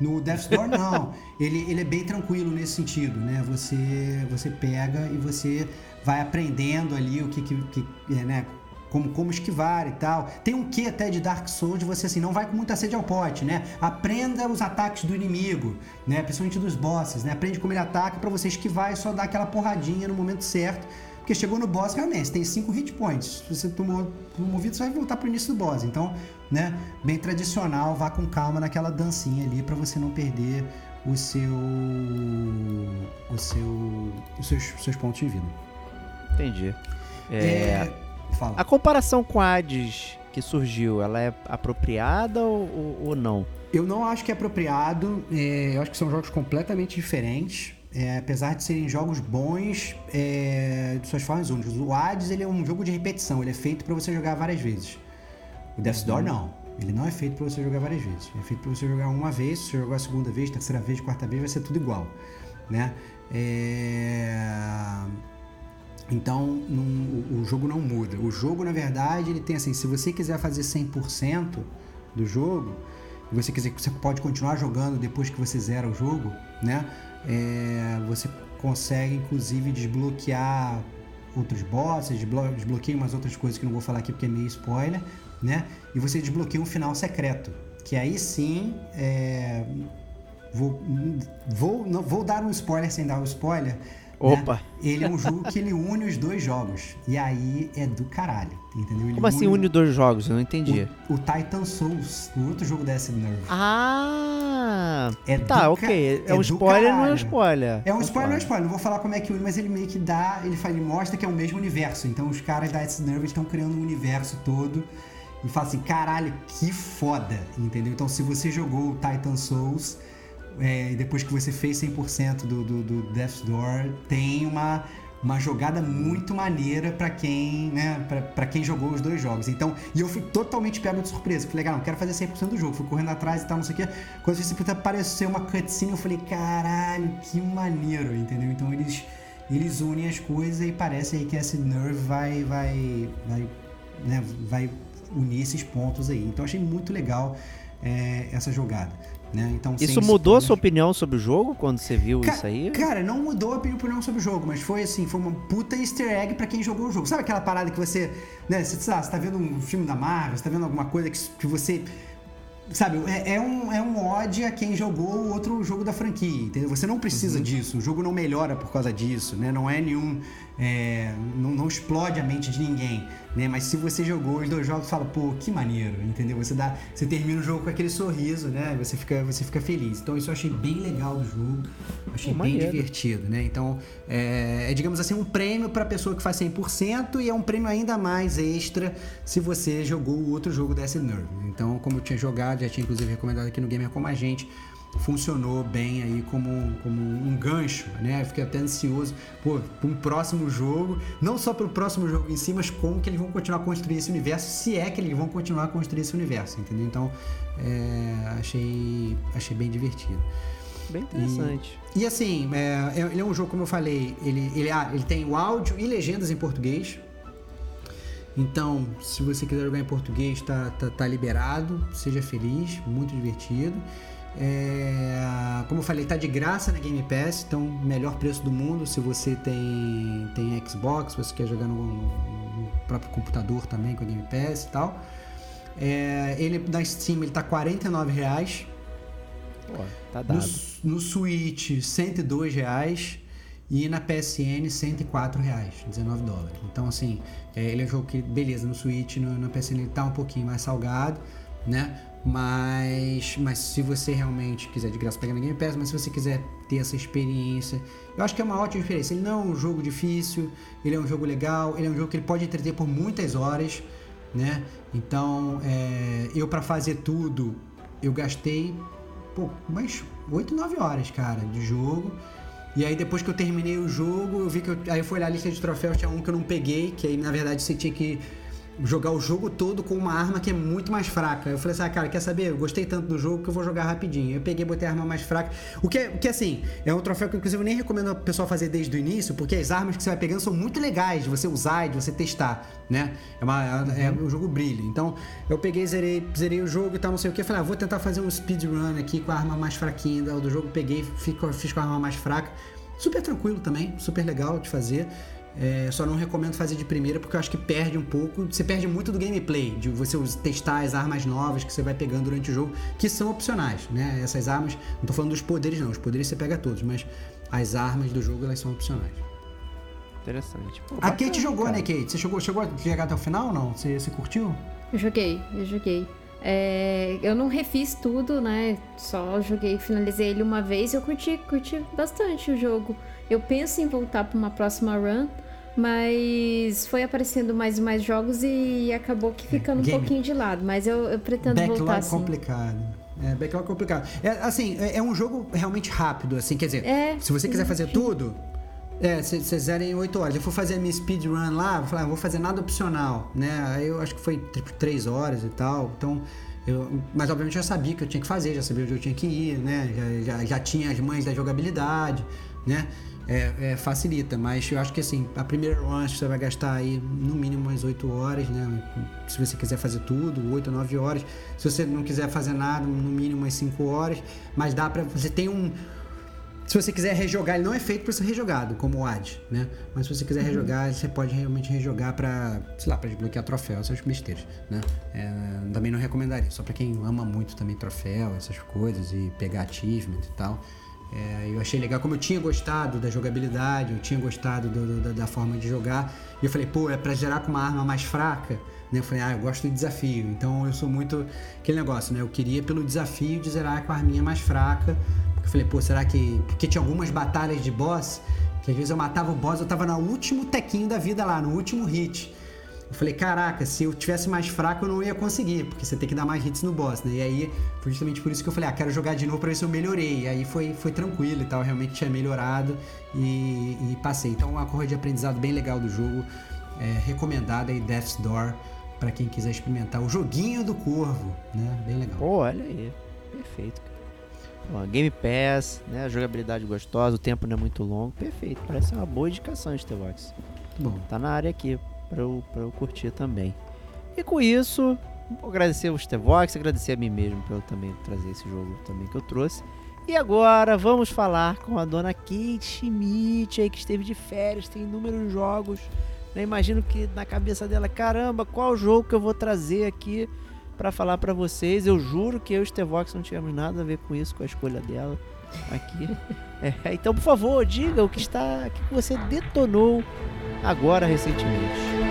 No Death's Door, não. ele, ele é bem tranquilo nesse sentido, né? Você, você pega e você vai aprendendo ali o que, que, que é, né? Como, como esquivar e tal. Tem um quê até de Dark Souls de você assim, não vai com muita sede ao pote, né? Aprenda os ataques do inimigo, né? Principalmente dos bosses, né? Aprende como ele ataca para você esquivar e só dar aquela porradinha no momento certo. Porque chegou no boss, realmente, tem cinco hit points. Se você tomou movido, você vai voltar pro início do boss. Então, né, bem tradicional, vá com calma naquela dancinha ali para você não perder o seu o seu os seus, seus pontos de vida. Entendi. É... é Fala. A comparação com a Hades que surgiu, ela é apropriada ou, ou não? Eu não acho que é apropriado. É, eu acho que são jogos completamente diferentes. É, apesar de serem jogos bons é, de suas formas únicas. O Hades ele é um jogo de repetição, ele é feito para você jogar várias vezes. O Death's Door uhum. não. Ele não é feito para você jogar várias vezes. Ele é feito para você jogar uma vez, se você jogar a segunda vez, terceira vez, quarta vez, vai ser tudo igual. Né? É... Então, o jogo não muda. O jogo, na verdade, ele tem assim, se você quiser fazer 100% do jogo, você quiser você pode continuar jogando depois que você zera o jogo, né? É, você consegue inclusive desbloquear outros bosses, desblo desbloqueia umas outras coisas que não vou falar aqui porque é meio spoiler, né? E você desbloqueia um final secreto, que aí sim é, vou, vou, não, vou dar um spoiler sem dar um spoiler? Opa! Né? Ele é um jogo que ele une os dois jogos. E aí é do caralho, entendeu? Ele Como assim une os dois jogos? Eu não entendi. O, o Titan Souls, o outro jogo da Acid Nerve. Ah! É tá, ok. É, é um spoiler, não é um spoiler. É um spoiler, não é spoiler. Não vou falar como é que une, mas ele meio que dá, ele, fala, ele mostra que é o mesmo universo. Então os caras da Acid Nerve estão criando um universo todo e fala assim, caralho, que foda, entendeu? Então se você jogou o Titan Souls é, depois que você fez 100% do, do, do Death's Door, tem uma, uma jogada muito maneira para quem, né, para quem jogou os dois jogos. Então, e eu fui totalmente pego de surpresa. Falei, legal, não quero fazer 100% do jogo. Fui correndo atrás e tal, não sei o quê. Quando você apareceu uma cutscene, eu falei, caralho, que maneiro, entendeu? Então eles eles unem as coisas e parece aí que esse Nerve vai vai vai, né, vai unir esses pontos aí. Então achei muito legal é, essa jogada. Né? Então, isso mudou a sua opinião sobre o jogo quando você viu Ca isso aí? Cara, não mudou a opinião sobre o jogo, mas foi assim, foi uma puta easter egg pra quem jogou o jogo. Sabe aquela parada que você, né, você, você tá vendo um filme da Marvel, você tá vendo alguma coisa que, que você Sabe, é, é, um, é um ode a quem jogou outro jogo da franquia, entendeu? Você não precisa uhum. disso, o jogo não melhora por causa disso, né? Não é nenhum. É, não, não, explode a mente de ninguém, né? Mas se você jogou os dois jogos, fala, pô, que maneiro, entendeu? Você dá, você termina o jogo com aquele sorriso, né? Você fica, você fica feliz. Então isso eu achei bem legal do jogo, achei bem maneiro. divertido, né? Então é, é, digamos assim, um prêmio para pessoa que faz 100% e é um prêmio ainda mais extra se você jogou o outro jogo da S-Nerve. Então, como eu tinha jogado, já tinha inclusive recomendado aqui no Gamer Como a Gente, funcionou bem aí como, como um gancho, né? Eu fiquei até ansioso por um próximo jogo, não só pelo próximo jogo em si, mas como que eles vão continuar a construir esse universo, se é que eles vão continuar a construir esse universo, entendeu? Então, é, achei, achei bem divertido. Bem interessante. E, e assim, é, é, ele é um jogo, como eu falei, ele, ele, ah, ele tem o áudio e legendas em português. Então, se você quiser jogar em português, tá, tá, tá liberado. Seja feliz, muito divertido. É, como eu falei, tá de graça na Game Pass, então melhor preço do mundo se você tem, tem Xbox, você quer jogar no, no próprio computador também com a Game Pass e tal. É, ele na Steam ele tá R$ reais. Pô, tá dado. No, no Switch, R$ reais e na PSN 104 reais, 19 dólares. Então assim, é, ele é um jogo que beleza no Switch, no, na PSN ele tá um pouquinho mais salgado, né? Mas, mas se você realmente quiser de graça pegar na Game Pass, mas se você quiser ter essa experiência, eu acho que é uma ótima experiência. Ele não é um jogo difícil, ele é um jogo legal, ele é um jogo que ele pode entreter por muitas horas, né? Então, é, eu para fazer tudo, eu gastei pô, umas 8, 9 horas, cara, de jogo. E aí depois que eu terminei o jogo, eu vi que eu, aí eu fui olhar a lista de troféus, tinha um que eu não peguei, que aí na verdade você tinha que jogar o jogo todo com uma arma que é muito mais fraca. Eu falei assim, ah, cara, quer saber? Eu gostei tanto do jogo que eu vou jogar rapidinho. Eu peguei botei a arma mais fraca. O que, é, o que assim, é um troféu que inclusive eu nem recomendo o pessoal fazer desde o início, porque as armas que você vai pegando são muito legais de você usar e de você testar, né? É, uma, é um jogo brilho. Então, eu peguei, zerei, zerei o jogo e tal, não sei o que. Falei, ah, vou tentar fazer um speedrun aqui com a arma mais fraquinha do jogo. Peguei, fiz com a arma mais fraca. Super tranquilo também, super legal de fazer. É, só não recomendo fazer de primeira porque eu acho que perde um pouco. Você perde muito do gameplay, de você testar as armas novas que você vai pegando durante o jogo, que são opcionais, né? Essas armas, não tô falando dos poderes não, os poderes você pega todos, mas as armas do jogo elas são opcionais. Interessante. Pô, a Kate jogou, cara. né, Kate? Você chegou, chegou a jogar até o final ou não? Você, você curtiu? Eu joguei, eu joguei. É, eu não refiz tudo, né? Só joguei, finalizei ele uma vez. Eu curti, curti bastante o jogo. Eu penso em voltar para uma próxima run, mas foi aparecendo mais e mais jogos e acabou que ficando um game. pouquinho de lado. Mas eu, eu pretendo Backlog voltar sim. complicado. É, backlog complicado. É, assim, é, é um jogo realmente rápido, assim, quer dizer, É, se você quiser fazer tudo, é, vocês zera em 8 horas. Eu for fazer a minha speedrun lá, vou falar, ah, vou fazer nada opcional, né? Aí eu acho que foi tipo 3 horas e tal, então... Eu, mas obviamente eu já sabia que eu tinha que fazer, já sabia onde eu tinha que ir, né? Já, já, já tinha as mães da jogabilidade, né? É, é, facilita, mas eu acho que assim, a primeira run acho que você vai gastar aí no mínimo umas 8 horas, né? Se você quiser fazer tudo, 8 ou 9 horas. Se você não quiser fazer nada, no mínimo umas 5 horas. Mas dá pra. Você tem um. Se você quiser rejogar, ele não é feito para ser rejogado, como o AD, né? Mas se você quiser rejogar, você pode realmente rejogar pra, sei lá, pra desbloquear troféu, essas besteiras, né? É, também não recomendaria, só pra quem ama muito também troféu, essas coisas, e pegar achievement e tal. É, eu achei legal, como eu tinha gostado da jogabilidade, eu tinha gostado do- do- da, da forma de jogar, e eu falei, pô, é pra gerar com uma arma mais fraca, né? Eu falei, ah, eu gosto do desafio, então eu sou muito aquele negócio, né? Eu queria pelo desafio de zerar com a arminha mais fraca, eu falei, pô, será que. Porque tinha algumas batalhas de boss que às vezes eu matava o boss, eu tava no último tequinho da vida lá, no último hit. Eu falei, caraca, se eu tivesse mais fraco eu não ia conseguir, porque você tem que dar mais hits no boss, né? E aí foi justamente por isso que eu falei, ah, quero jogar de novo pra ver se eu melhorei. E aí foi, foi tranquilo e tal, realmente tinha melhorado e, e passei. Então, uma corrida de aprendizado bem legal do jogo, é, recomendada aí, Death's Door, pra quem quiser experimentar. O joguinho do corvo, né? Bem legal. Pô, olha aí. Perfeito, cara. Ó, Game Pass, né? a Jogabilidade gostosa, o tempo não é muito longo. Perfeito. Parece uma boa indicação, Stevox. Muito bom. Tá na área aqui pra eu, pra eu curtir também. E com isso, vou agradecer o Stevox, agradecer a mim mesmo por eu também trazer esse jogo também que eu trouxe. E agora vamos falar com a dona Kate Schmidt aí que esteve de férias, tem inúmeros jogos. né? Imagino que na cabeça dela, caramba, qual jogo que eu vou trazer aqui pra falar pra vocês? Eu juro que eu e o Stevox não tivemos nada a ver com isso, com a escolha dela aqui. É, então, por favor, diga o que está, o que você detonou agora recentemente.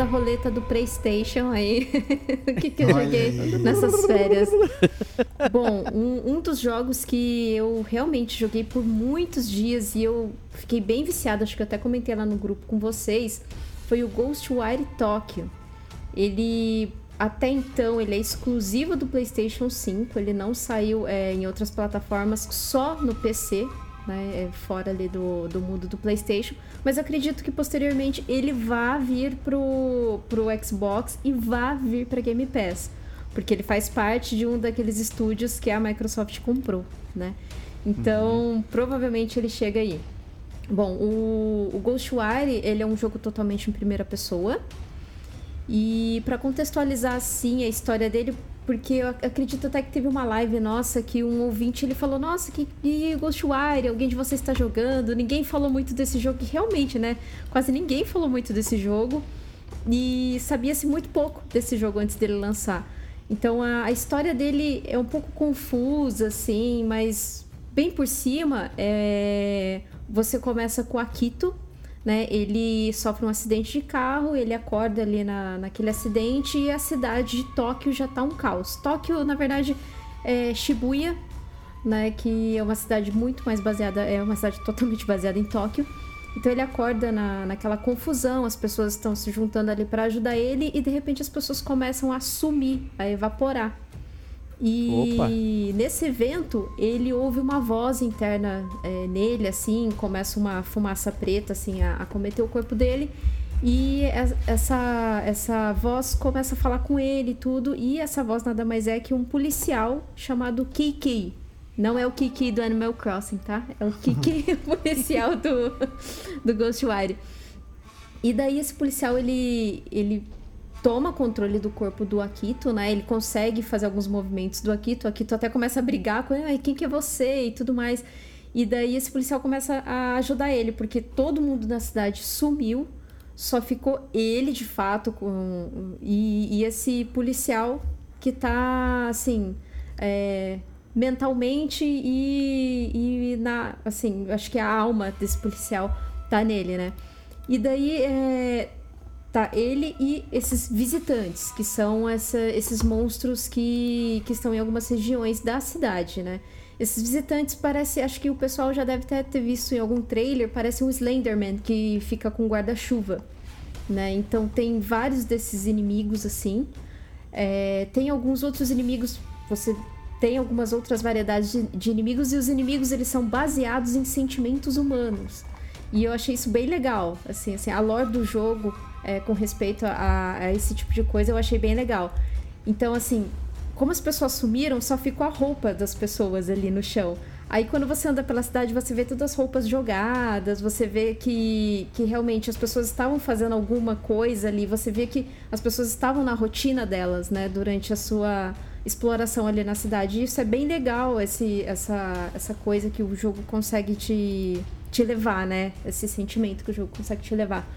Roda a roleta do PlayStation aí. o que, que eu Olha joguei aí. nessas férias? Bom, um, um dos jogos que eu realmente joguei por muitos dias e eu fiquei bem viciada, acho que eu até comentei lá no grupo com vocês, foi o Ghostwire Tokyo. Ele até então ele é exclusivo do PlayStation 5, ele não saiu é, em outras plataformas, só no PC, né, é, fora ali do, do mundo do PlayStation. Mas acredito que posteriormente ele vá vir pro, pro Xbox e vá vir para Game Pass, porque ele faz parte de um daqueles estúdios que a Microsoft comprou, né? Então provavelmente ele chega aí. Bom, o, o Ghostwire ele é um jogo totalmente em primeira pessoa. E para contextualizar assim a história dele, porque eu ac- acredito até que teve uma live nossa que um ouvinte ele falou: "Nossa, que e Ghostwire, alguém de vocês está jogando?". Ninguém falou muito desse jogo, e realmente, né? Quase ninguém falou muito desse jogo e sabia-se muito pouco desse jogo antes dele lançar. Então a, a história dele é um pouco confusa assim, mas bem por cima, é, você começa com Akito, né? Ele sofre um acidente de carro, ele acorda ali na, naquele acidente e a cidade de Tóquio já tá um caos. Tóquio, na verdade, é Shibuya, né? Que é uma cidade muito mais baseada, é uma cidade totalmente baseada em Tóquio. Então ele acorda na, naquela confusão, as pessoas estão se juntando ali para ajudar ele e de repente as pessoas começam a sumir, a evaporar. E Opa. nesse evento ele ouve uma voz interna é, nele, assim, começa uma fumaça preta assim a, a cometer o corpo dele. E es- essa, essa voz começa a falar com ele e tudo. E essa voz nada mais é que um policial chamado Kiki. Não é o Kiki do Animal Crossing, tá? É o Kiki policial do, do Ghostwire. E daí esse policial, ele, ele toma controle do corpo do Akito, né? Ele consegue fazer alguns movimentos do Akito. O Akito até começa a brigar com ele, "Ai, quem que é você? E tudo mais. E daí esse policial começa a ajudar ele, porque todo mundo na cidade sumiu. Só ficou ele, de fato, com... E, e esse policial que tá, assim... é, mentalmente e, e na... Assim, acho que a alma desse policial tá nele, né? E daí é, tá ele e esses visitantes, que são essa- esses monstros que, que estão em algumas regiões da cidade, né? Esses visitantes parece, acho que o pessoal já deve ter, ter visto em algum trailer, parece um Slenderman que fica com guarda-chuva, né? Então tem vários desses inimigos assim. É, tem alguns outros inimigos, você tem algumas outras variedades de, de inimigos e os inimigos eles são baseados em sentimentos humanos. E eu achei isso bem legal, assim, assim a lore do jogo é, com respeito a, a esse tipo de coisa eu achei bem legal. Então, assim, como as pessoas sumiram, só ficou a roupa das pessoas ali no chão. Aí quando você anda pela cidade, você vê todas as roupas jogadas, você vê que, que realmente as pessoas estavam fazendo alguma coisa ali, você vê que as pessoas estavam na rotina delas, né, durante a sua exploração ali na cidade. E isso é bem legal, esse, essa, essa coisa que o jogo consegue te, te levar, né? Esse sentimento que o jogo consegue te levar.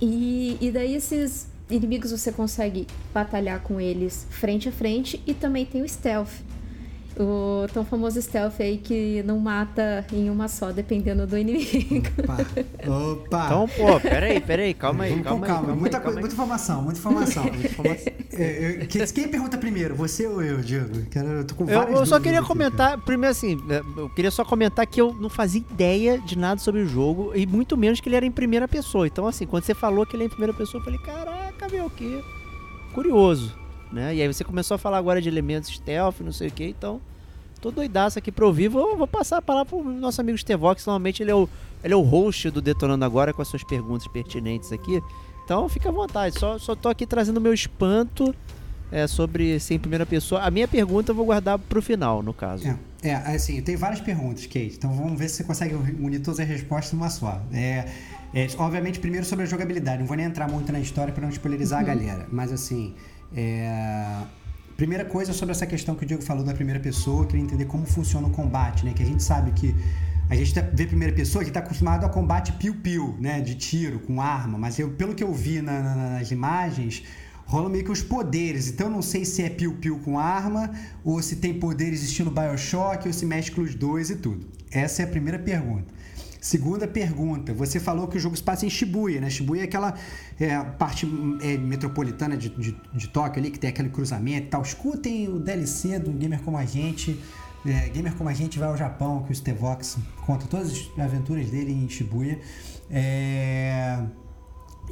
E, e daí esses inimigos você consegue batalhar com eles frente a frente e também tem o stealth. O tão famoso stealth aí que não mata em uma só, dependendo do inimigo. Opa! Opa! Então, pô, peraí, peraí, calma aí, Vamos calma aí. calma. calma muita, aí, calma aí. muita informação, muita informação. É, é, quem, pergunta primeiro, você ou eu, Diego? Quero, eu tô com Eu, eu só queria aqui, comentar, primeiro assim, é, eu queria só comentar que eu não fazia ideia de nada sobre o jogo e muito menos que ele era em primeira pessoa. Então, assim, quando você falou que ele é em primeira pessoa, eu falei, caraca, meu, que curioso, né? E aí você começou a falar agora de elementos stealth, não sei o que, então tô doidaço aqui pra ouvir. Vou, vou passar a palavra pro nosso amigo Stevox, normalmente ele é, o, ele é o host do Detonando Agora com as suas perguntas pertinentes aqui. Então fica à vontade, só, só tô aqui trazendo o meu espanto é, sobre ser em primeira pessoa. A minha pergunta eu vou guardar pro final, no caso. É, é, assim, tem várias perguntas, Kate. Então vamos ver se você consegue unir todas as respostas numa só. É, é, obviamente, primeiro sobre a jogabilidade. Não vou nem entrar muito na história para não spoilerizar a galera. Mas assim, é, primeira coisa sobre essa questão que o Diego falou da primeira pessoa, eu queria entender como funciona o combate, né? Que a gente sabe que a gente tá- vê primeira pessoa que está acostumado a combate piu-piu, né? De tiro, com arma. Mas eu, pelo que eu vi na- na- nas imagens, rola meio que os poderes. Então não sei se é piu-piu com arma, ou se tem poderes estilo Bioshock, ou se mescla os dois e tudo. Essa é a primeira pergunta. Segunda pergunta, você falou que o jogo se passa em Shibuya, né? Shibuya é aquela é, parte é, metropolitana de, de, de Tóquio ali, que tem aquele cruzamento e tal. Escutem o DLC do Gamer Como a Gente. É, Gamer Como a Gente vai ao Japão, que o Stevox conta todas as aventuras dele em Shibuya. É...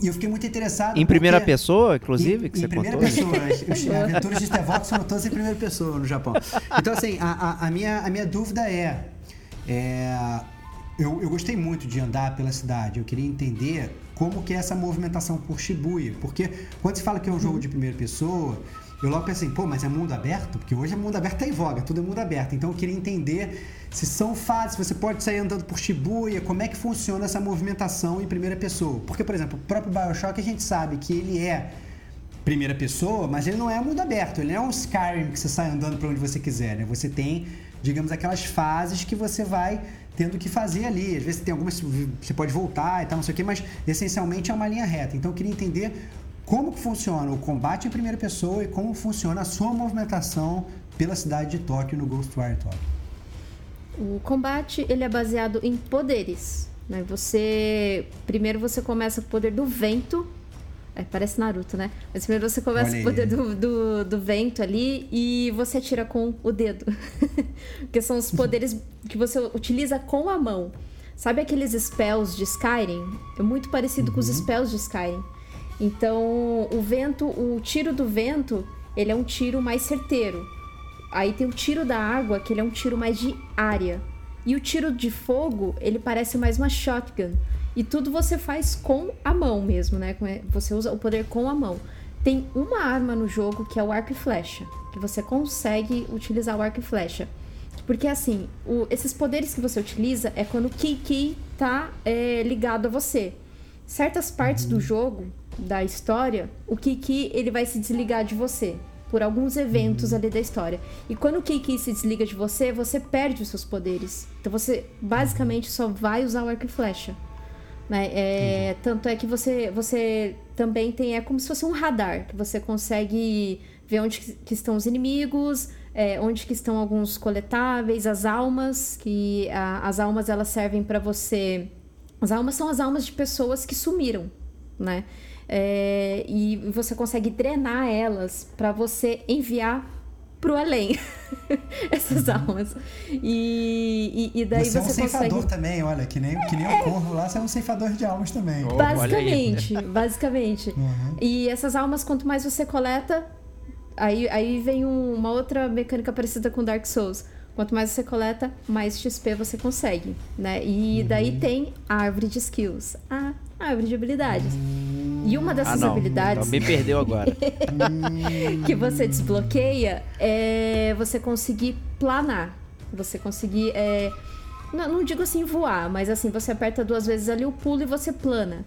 E eu fiquei muito interessado. Em primeira porque- pessoa, inclusive, em, que em você primeira contou? pessoa. As, as aventuras de Stevox foram todas em primeira pessoa no Japão. Então, assim, a, a- a minha, a minha dúvida é. é, eu, eu gostei muito de andar pela cidade. Eu queria entender como que é essa movimentação por Shibuya. Porque quando se fala que é um jogo de primeira pessoa, eu logo pensei, pô, mas é mundo aberto? Porque hoje é mundo aberto tá em voga, tudo é mundo aberto. Então eu queria entender se são fases, se você pode sair andando por Shibuya, como é que funciona essa movimentação em primeira pessoa. Porque, por exemplo, o próprio Bioshock a gente sabe que ele é primeira pessoa, mas ele não é mundo aberto, ele não é um Skyrim que você sai andando para onde você quiser, né? Você tem, digamos, aquelas fases que você vai tendo que fazer ali. Às vezes tem algumas você pode voltar e tal, não sei o quê, mas essencialmente é uma linha reta. Então eu queria entender como que funciona o combate em primeira pessoa e como funciona a sua movimentação pela cidade de Tóquio no Ghostwire Tokyo. O combate ele é baseado em poderes. Né? Você primeiro você começa com o poder do vento, É, parece Naruto, né? Mas primeiro você começa com o poder do, do, do vento ali e você atira com o dedo. que são os poderes que você utiliza com a mão. Sabe aqueles spells de Skyrim? É muito parecido com os spells de Skyrim. Então, o vento, o tiro do vento, ele é um tiro mais certeiro. Aí tem o tiro da água, que ele é um tiro mais de área. E o tiro de fogo, ele parece mais uma shotgun. E tudo você faz com a mão mesmo, né? Com- Você usa o poder com a mão. Tem uma arma no jogo que é o arco e flecha, que você consegue utilizar o arco e flecha. Porque assim, o- esses poderes que você utiliza é quando o Kiki tá é, ligado a você. Certas partes do jogo, da história, o Kiki ele vai se desligar de você por alguns eventos ali da história. E quando o Kiki se desliga de você, você perde os seus poderes. Então você basicamente só vai usar o arco e flecha. Né? É, tanto é que você, você também tem. É como se fosse um radar, que você consegue ver onde que- que estão os inimigos, é, onde que estão alguns coletáveis, as almas, que a- as almas elas servem para você. As almas são as almas de pessoas que sumiram, né? É, e você consegue drenar elas para você enviar pro além essas almas. E, e, e daí você, você, é um ceifador consegue. também, olha, que nem, que nem o corvo lá, você é um ceifador de almas também. Oh. olha aí. Basicamente, basicamente. Uhum. E essas almas, quanto mais você coleta, aí, aí vem um- uma outra mecânica parecida com Dark Souls. Quanto mais você coleta, mais XP você consegue, né? E Uhum. daí tem a árvore de skills, a árvore de habilidades. E uma Ah, dessas não. habilidades me perdeu agora. que você desbloqueia é você conseguir planar. Você conseguir. é, não, não digo assim voar, mas assim, você aperta duas vezes ali o pulo e você plana.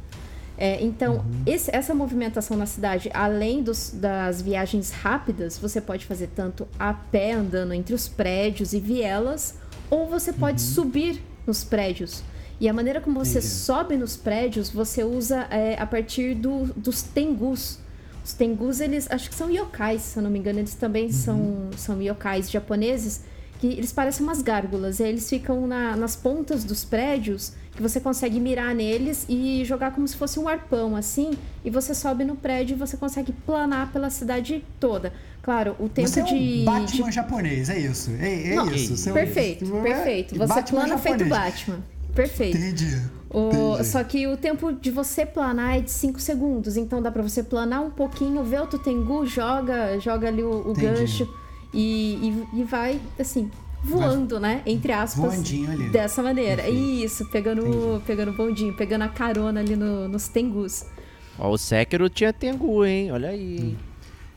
É, então, esse- essa movimentação na cidade, além dos- das viagens rápidas, você pode fazer tanto a pé, andando entre os prédios e vielas, ou você pode subir nos prédios. E a maneira como você Entendi. sobe nos prédios, você usa é, a partir do- dos tengus. Os tengus, eles acho que são yokais, se eu não me engano, eles também são, são yokais japoneses, que eles parecem umas gárgulas. E aí eles ficam na- nas pontas dos prédios, que você consegue mirar neles e jogar como se fosse um arpão, assim, e você sobe no prédio e você consegue planar pela cidade toda. Claro, o tempo Você é um de. Batman de- japonês, é isso. É, é Não, isso. É um- Perfeito, é perfeito. Você Batman plana feito japonês. Batman. Perfeito. Entendi. O- só que o tempo de você planar é de 5 segundos. Então dá pra você planar um pouquinho, ver o Tutengu, joga, joga ali o, o gancho e, e, e vai, assim, voando, né? Entre aspas. Voandinho ali. Dessa maneira. Perfeito. Isso, pegando, pegando o bondinho, pegando a carona ali no- nos Tengus. Ó, o Sekiro tinha Tengu, hein? Olha aí. hein?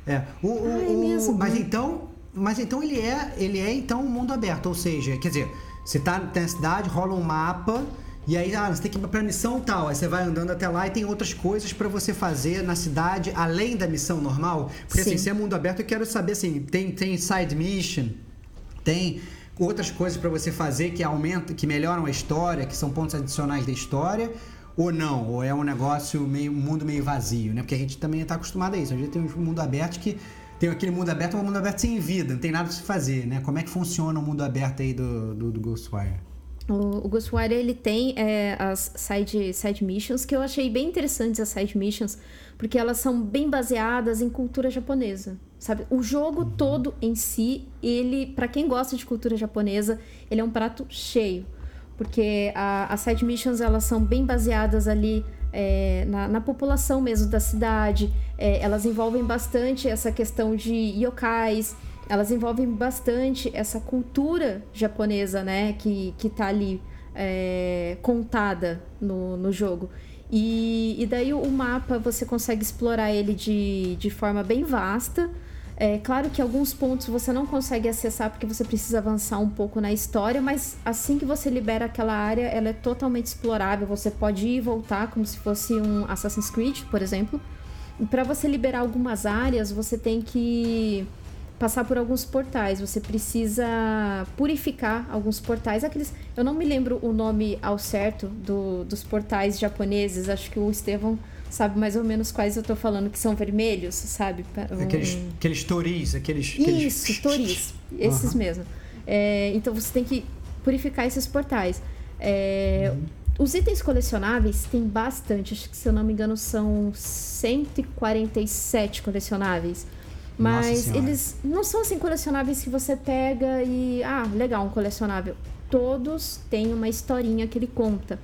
É. O, o- é o- mesmo, mas então, mas então ele é, ele é então um mundo aberto, ou seja, quer dizer, você tá na cidade, rola um mapa e aí ah, você tem que ir pra missão tal, aí você vai andando até lá e tem outras coisas pra você fazer na cidade além da missão normal. Porque Sim. assim, se é mundo aberto, eu quero saber assim, tem tem side mission, tem outras coisas pra você fazer que aumentam, que melhoram a história, que são pontos adicionais da história. Ou não, ou é um negócio meio, um mundo meio vazio, né? Porque a gente também tá acostumado a isso. A gente tem um mundo aberto que tem aquele mundo aberto, mas um mundo aberto sem vida, não tem nada pra se fazer, né? Como é que funciona o mundo aberto aí do, do, do Ghostwire? O, o Ghostwire, ele tem é, as side, side missions, que eu achei bem interessantes as side missions, porque elas são bem baseadas em cultura japonesa, sabe? O jogo todo em si, ele, para quem gosta de cultura japonesa, ele é um prato cheio, porque a- as side missions, elas são bem baseadas ali é, na, na população mesmo da cidade, é, elas envolvem bastante essa questão de yokais, elas envolvem bastante essa cultura japonesa, né, que, que tá ali é, contada no, no jogo. E, e daí o mapa você consegue explorar ele de, de forma bem vasta. É claro que alguns pontos você não consegue acessar porque você precisa avançar um pouco na história, mas assim que você libera aquela área, ela é totalmente explorável. Você pode ir e voltar como se fosse um Assassin's Creed, por exemplo. E para você liberar algumas áreas, você tem que passar por alguns portais. Você precisa purificar alguns portais. Aqueles, eu não me lembro o nome ao certo do- dos portais japoneses. Acho que o Estevão sabe mais ou menos quais eu tô falando, que são vermelhos, sabe? Um- Aqueles, aqueles toris, aqueles. aqueles... isso, Toris. Esses mesmo. É, então você tem que purificar esses portais. É, os itens colecionáveis tem bastante, acho que se eu não me engano são 147 colecionáveis. Mas eles não são assim colecionáveis que você pega e. Ah, legal, um colecionável. Todos têm uma historinha que ele conta.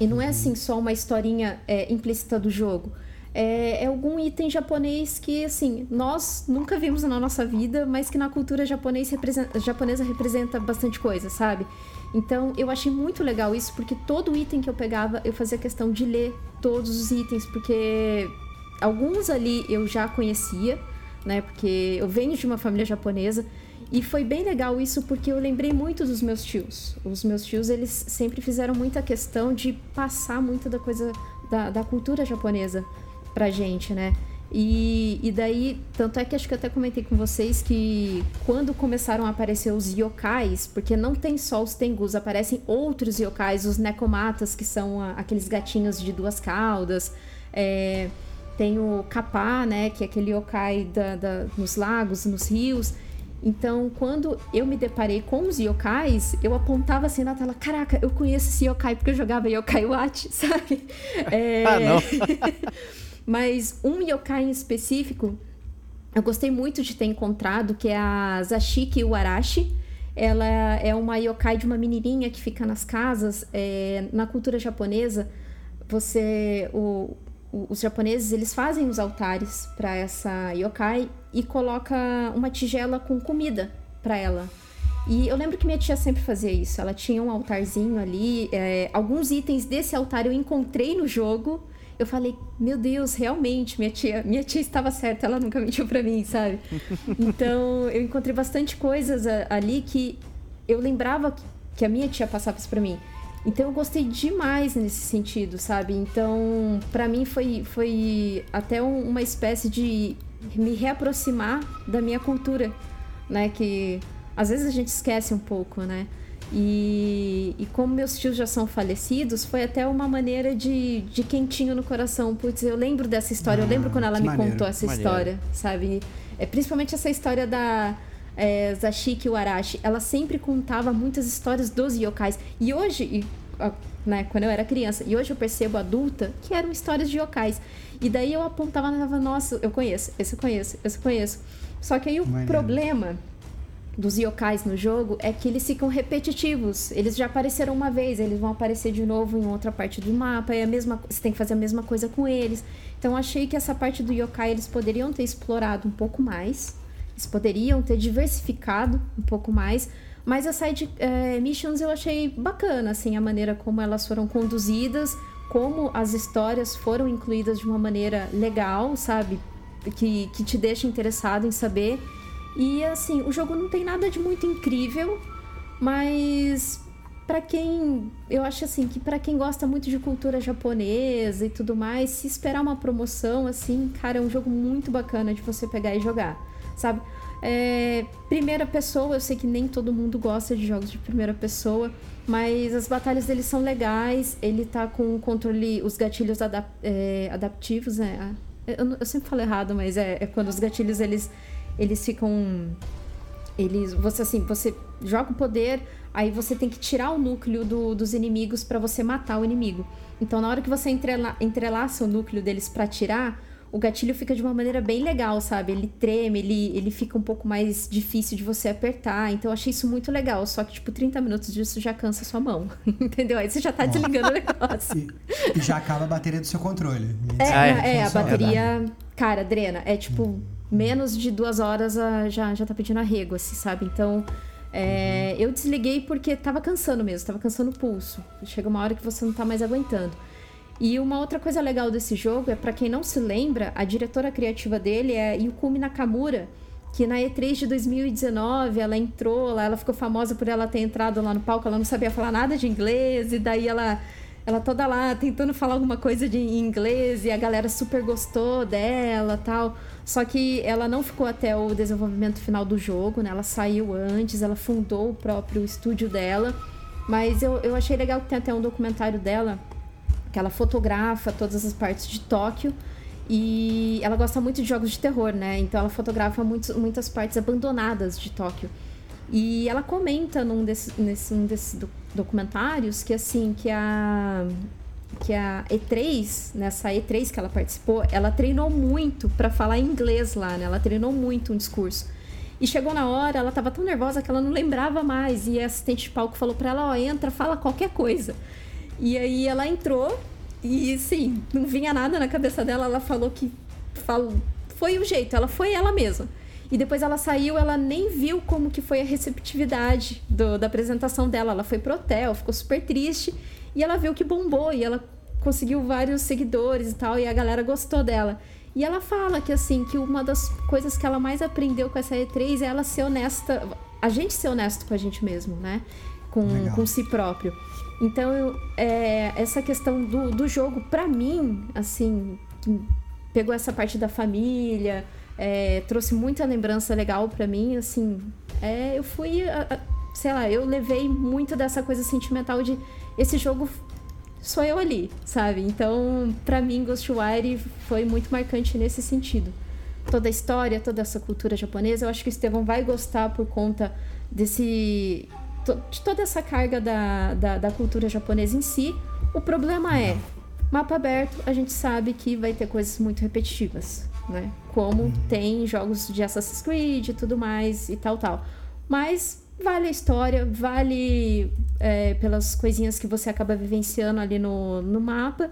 E não é assim só uma historinha é, implícita do jogo. É, é algum item japonês que, assim, nós nunca vimos na nossa vida, mas que na cultura japonês representa- japonesa representa bastante coisa, sabe? Então eu achei muito legal isso, porque todo item que eu pegava, eu fazia questão de ler todos os itens, porque alguns ali eu já conhecia, né? Porque eu venho de uma família japonesa. E foi bem legal isso porque eu lembrei muito dos meus tios. Os meus tios, eles sempre fizeram muita questão de passar muito da coisa da, da cultura japonesa pra gente, né? E, e daí, tanto é que acho que eu até comentei com vocês que quando começaram a aparecer os yokais, porque não tem só os tengus, aparecem outros yokais, os nekomatas, que são a- aqueles gatinhos de duas caudas, é, tem o kapá, né, que é aquele yokai da, da- nos lagos, nos rios. Então, quando eu me deparei com os yokais, eu apontava assim na tela, caraca, eu conheço esse yokai porque eu jogava Yokai Watch, sabe? É, Ah, não. Mas um yokai em específico, eu gostei muito de ter encontrado, que é a Zashiki Uarashi. Ela é uma yokai de uma menininha que fica nas casas. É, na cultura japonesa, você... O- os japoneses, eles fazem os altares para essa yokai e coloca uma tigela com comida para ela. E eu lembro que minha tia sempre fazia isso. Ela tinha um altarzinho ali. é, alguns itens desse altar eu encontrei no jogo. Eu falei, meu Deus, realmente, minha tia, minha tia estava certa, ela nunca mentiu pra mim, sabe? Então, eu encontrei bastante coisas ali que eu lembrava que- a minha tia passava isso pra mim. Então, eu gostei demais nesse sentido, sabe? Então, pra mim foi, foi até um- uma espécie de me reaproximar da minha cultura, né? Que às vezes a gente esquece um pouco, né? E, e como meus tios já são falecidos, foi até uma maneira de, de quentinho no coração. Putz, eu lembro dessa história, eu Ah, lembro quando ela me maneiro, contou essa maneiro. história, sabe? É, principalmente essa história da é, Zashiki Warashi. Ela sempre contava muitas histórias dos yokais. E hoje, e, ó, né, quando eu era criança, e hoje eu percebo adulta que eram histórias de yokais. E daí eu apontava e falava, nossa, eu conheço, esse eu conheço, esse eu conheço. Só que aí o Maneiro. problema dos yokais no jogo é que eles ficam repetitivos. Eles já apareceram uma vez, eles vão aparecer de novo em outra parte do mapa, e a mesma, você tem que fazer a mesma coisa com eles. Então achei que essa parte do yokai eles poderiam ter explorado um pouco mais. Eles poderiam ter diversificado um pouco mais. Mas as side eh, missions eu achei bacana, assim, a maneira como elas foram conduzidas, como as histórias foram incluídas de uma maneira legal, sabe? Que, que te deixa interessado em saber. E assim, o jogo não tem nada de muito incrível, mas pra quem, eu acho assim que pra quem gosta muito de cultura japonesa e tudo mais, se esperar uma promoção assim, cara, é um jogo muito bacana de você pegar e jogar, sabe? É, primeira pessoa, eu sei que nem todo mundo gosta de jogos de primeira pessoa, mas as batalhas dele são legais. Ele tá com o controle, os gatilhos adap- é, adaptivos, né? Ah, Eu, eu sempre falo errado, mas é, é quando os gatilhos eles, eles ficam eles você assim você joga o poder aí você tem que tirar o núcleo do- dos inimigos pra você matar o inimigo então na hora que você entrela, entrelaça o núcleo deles pra tirar o gatilho fica de uma maneira bem legal sabe ele treme ele, ele fica um pouco mais difícil de você apertar então eu achei isso muito legal só que tipo 30 minutos disso já cansa sua mão entendeu aí você já tá desligando o negócio E, e já acaba a bateria do seu controle. é, Ah, é. é, a bateria, cara, drena. É tipo, menos de duas horas ah, já, já tá pedindo arrego, assim, sabe? Então, é, eu desliguei porque tava cansando mesmo, tava cansando o pulso. Chega uma hora que você não tá mais aguentando. E uma outra coisa legal desse jogo é, pra quem não se lembra, a diretora criativa dele é Yukumi Nakamura, que na E3 de 2019 ela entrou lá, ela ficou famosa por ela ter entrado lá no palco, ela não sabia falar nada de inglês, e daí ela ela toda lá tentando falar alguma coisa de inglês e a galera super gostou dela tal. Só que ela não ficou até o desenvolvimento final do jogo, né? Ela saiu antes, ela fundou o próprio estúdio dela. Mas eu, eu achei legal que tem até um documentário dela, que ela fotografa todas as partes de Tóquio. E ela gosta muito de jogos de terror, né? Então ela fotografa muitos, muitas partes abandonadas de Tóquio. E ela comenta num desses, nesse, um desses documentários que assim, que a que a E3, nessa E3 que ela participou, ela treinou muito para falar inglês lá, né? Ela treinou muito um discurso. E chegou na hora, ela tava tão nervosa que ela não lembrava mais. E a assistente de palco falou para ela: Ó, entra, fala qualquer coisa. E aí ela entrou e, sim, não vinha nada na cabeça dela. Ela falou que falou, foi o jeito, ela foi ela mesma. E depois ela saiu, ela nem viu como que foi a receptividade do, da apresentação dela. Ela foi pro hotel, ficou super triste. E ela viu que bombou e ela conseguiu vários seguidores e tal. E a galera gostou dela. E ela fala que assim, que uma das coisas que ela mais aprendeu com essa E3 é ela ser honesta, a gente ser honesto com a gente mesmo, né? Com, com si próprio. Então, eu, é, essa questão do, do jogo, para mim, assim, pegou essa parte da família, é, trouxe muita lembrança legal para mim, assim, é, eu fui, a, a, sei lá, eu levei muito dessa coisa sentimental de esse jogo sou eu ali, sabe? Então, para mim, Ghostwire foi muito marcante nesse sentido. Toda a história, toda essa cultura japonesa, eu acho que o Estevão vai gostar por conta desse de toda essa carga da, da, da, cultura japonesa em si. O problema é, mapa aberto, a gente sabe que vai ter coisas muito repetitivas, né? Como uhum. tem jogos de Assassin's Creed e tudo mais e tal, tal. Mas vale a história, vale é, pelas coisinhas que você acaba vivenciando ali no, no mapa.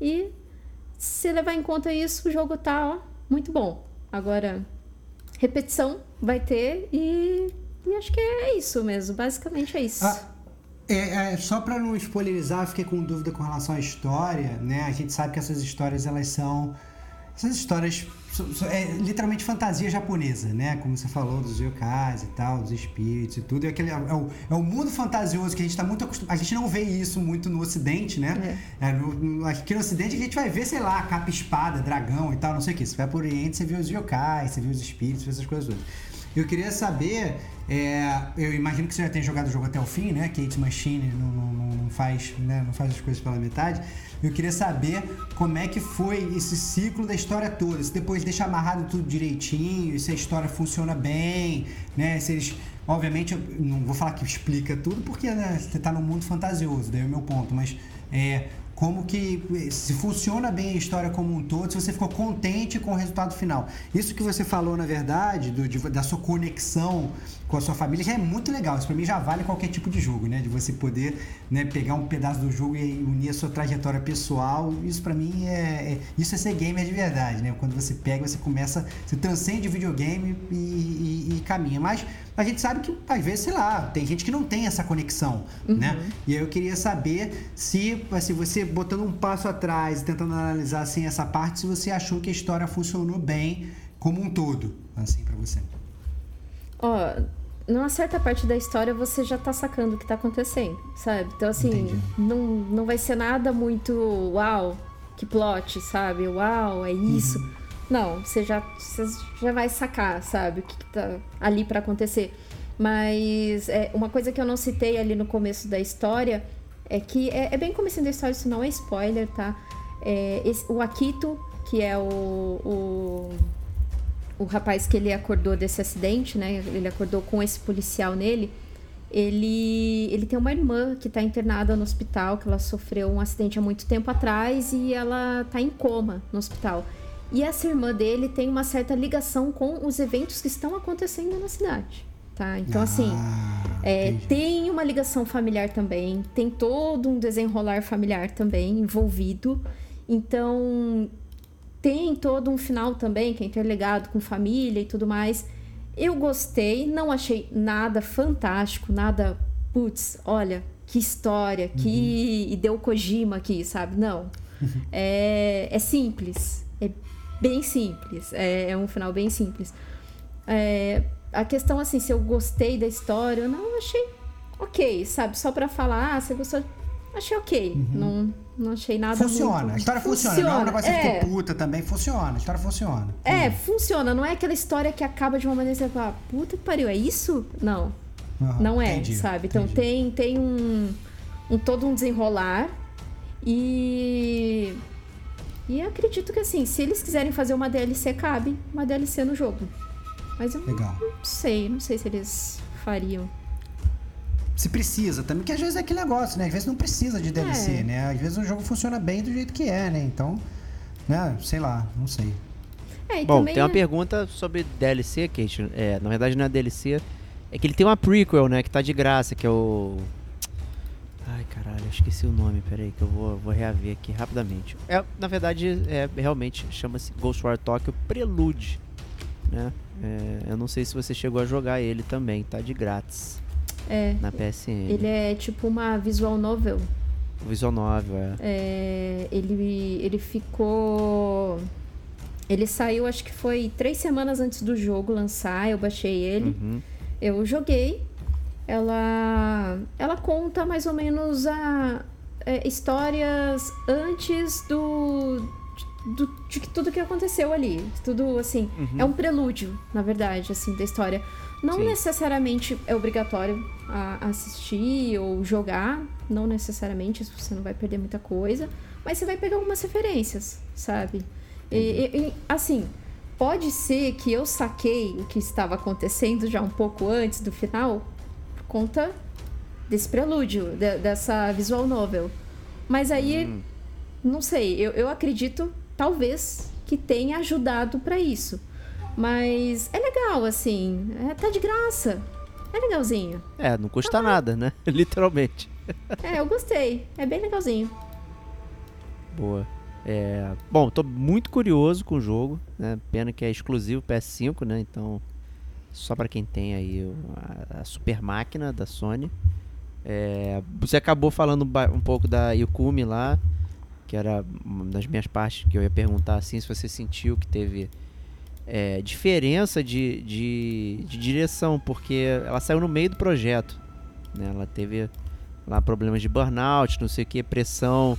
E se levar em conta isso, o jogo tá ó, muito bom. Agora, repetição vai ter e, e, acho que é isso mesmo. Basicamente é isso. Ah, é, é, só para não spoilerizar, fiquei com dúvida com relação à história, né? A gente sabe que essas histórias elas são essas histórias é literalmente fantasia japonesa, né? Como você falou dos yokais e tal, dos espíritos e tudo. É, aquele, é, o, é o mundo fantasioso que a gente está muito acostumado. A gente não vê isso muito no Ocidente, né? É. É, no, no, aqui no Ocidente a gente vai ver, sei lá, capa espada, dragão e tal, não sei o que. Você vai por Oriente, você vê os yokais, você vê os espíritos, essas coisas todas. Eu queria saber, é, eu imagino que você já tenha jogado o jogo até o fim, né? Kate Machine não, não, não, faz, né? não faz as coisas pela metade. Eu queria saber como é que foi esse ciclo da história toda. Se depois deixa amarrado tudo direitinho, se a história funciona bem, né? Se eles. Obviamente, eu não vou falar que explica tudo, porque né, você está num mundo fantasioso, daí é o meu ponto, mas é, como que se funciona bem a história como um todo, se você ficou contente com o resultado final. Isso que você falou, na verdade, do, de, da sua conexão com a sua família já é muito legal. Isso para mim já vale qualquer tipo de jogo, né? De você poder né, pegar um pedaço do jogo e unir a sua trajetória pessoal. Isso para mim é, é, isso é ser gamer de verdade, né? Quando você pega, você começa, você transcende o videogame e, e, e caminha. Mas a gente sabe que às vezes, sei lá, tem gente que não tem essa conexão, uhum. né? E aí eu queria saber se, se você botando um passo atrás e tentando analisar assim essa parte, se você achou que a história funcionou bem como um todo, assim para você. Ó, oh numa certa parte da história você já tá sacando o que tá acontecendo, sabe? Então, assim, não, não vai ser nada muito uau, que plot, sabe? Uau, é isso. Uhum. Não, você já, você já vai sacar, sabe? O que, que tá ali para acontecer. Mas é, uma coisa que eu não citei ali no começo da história é que é, é bem começo da história, isso não é spoiler, tá? É, esse, o Akito, que é o, o o rapaz que ele acordou desse acidente, né? Ele acordou com esse policial nele. Ele, ele tem uma irmã que está internada no hospital, que ela sofreu um acidente há muito tempo atrás e ela está em coma no hospital. E essa irmã dele tem uma certa ligação com os eventos que estão acontecendo na cidade. Tá? Então, assim, ah, assim, é, tem uma ligação familiar também, tem todo um desenrolar familiar também envolvido. Então, tem todo um final também, que é interligado com família e tudo mais. Eu gostei, não achei nada fantástico, nada, putz, olha, que história, uhum. que deu Kojima aqui, sabe? Não. É, é simples, é bem simples, é, é um final bem simples. É, a questão, assim, se eu gostei da história, eu não achei ok, sabe? Só pra falar, ah, você gostou achei ok. Uhum. Não, não achei nada. Funciona, muito... a história funciona. funciona. Não é um negócio é. que puta também. Funciona, a história funciona. É, uhum. funciona. Não é aquela história que acaba de uma maneira que você fala, puta que pariu, é isso? Não. Uhum. Não é, entendi, sabe? Então entendi. tem, tem um, um todo um desenrolar. E. E acredito que assim, se eles quiserem fazer uma DLC, cabe uma DLC no jogo. Mas eu Legal. não sei, não sei se eles fariam. Se precisa também, que às vezes é aquele negócio, né? Às vezes não precisa de DLC, É. né? Às vezes o jogo funciona bem do jeito que é, né? Então, né? Sei lá, não sei. É, e Bom, tem uma é- pergunta sobre DLC, Kate. É, na verdade não é DLC. É que ele tem uma prequel, né? Que tá de graça, que é o. Ai, caralho, eu esqueci o nome, peraí, que eu vou, vou reaver aqui rapidamente. É, na verdade, é, realmente chama-se Ghostwire Tokyo Prelude, né? É, eu não sei se você chegou a jogar ele também, tá de grátis É, na PSN. ele é tipo uma visual novel. Visual Novel, é. É, ele, ele ficou. Ele saiu, acho que foi três semanas antes do jogo lançar. Eu baixei ele. Uhum. Eu joguei. Ela, ela conta mais ou menos a é, histórias antes do, do de tudo que aconteceu ali. Tudo assim, é um prelúdio, na verdade, assim, da história. Não Sim. necessariamente é obrigatório assistir ou jogar, não necessariamente, você não vai perder muita coisa, mas você vai pegar algumas referências, sabe? E, e- assim, pode ser que eu saquei o que estava acontecendo já um pouco antes do final, por conta desse prelúdio, de- dessa visual novel. Mas aí, não sei, eu, eu acredito, talvez, que tenha ajudado pra isso. Mas é legal, assim, é, tá de graça. É legalzinho. É, não custa nada, né? Literalmente. É, eu gostei. É bem legalzinho. Boa. É, bom, tô muito curioso com o jogo, né? Pena que é exclusivo PS5, né? Então, só pra quem tem aí a, a super máquina da Sony. É, você acabou falando um pouco da Yukumi lá, que era uma das minhas partes que eu ia perguntar assim, se você sentiu que teve é, diferença de, de, de direção, porque ela saiu no meio do projeto, né? Ela teve lá problemas de burnout, não sei o que, pressão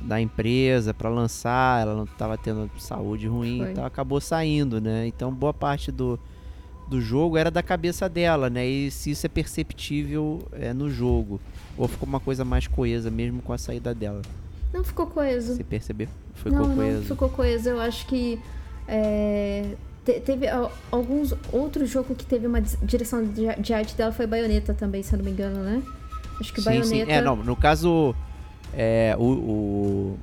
da empresa para lançar, ela não estava tendo saúde ruim, Foi. então acabou saindo, né? Então boa parte do, do jogo era da cabeça dela, né? E se isso é perceptível é, no jogo, ou ficou uma coisa mais coesa mesmo com a saída dela. Não ficou coeso. Você percebeu? Ficou não, coeso. não ficou coeso. Eu acho que é, te- teve al- alguns outros jogos que teve uma direção de, de arte dela foi Bayonetta também, se eu não me engano, né? Acho que sim, sim. Bayonetta. É, não, no caso é o, o-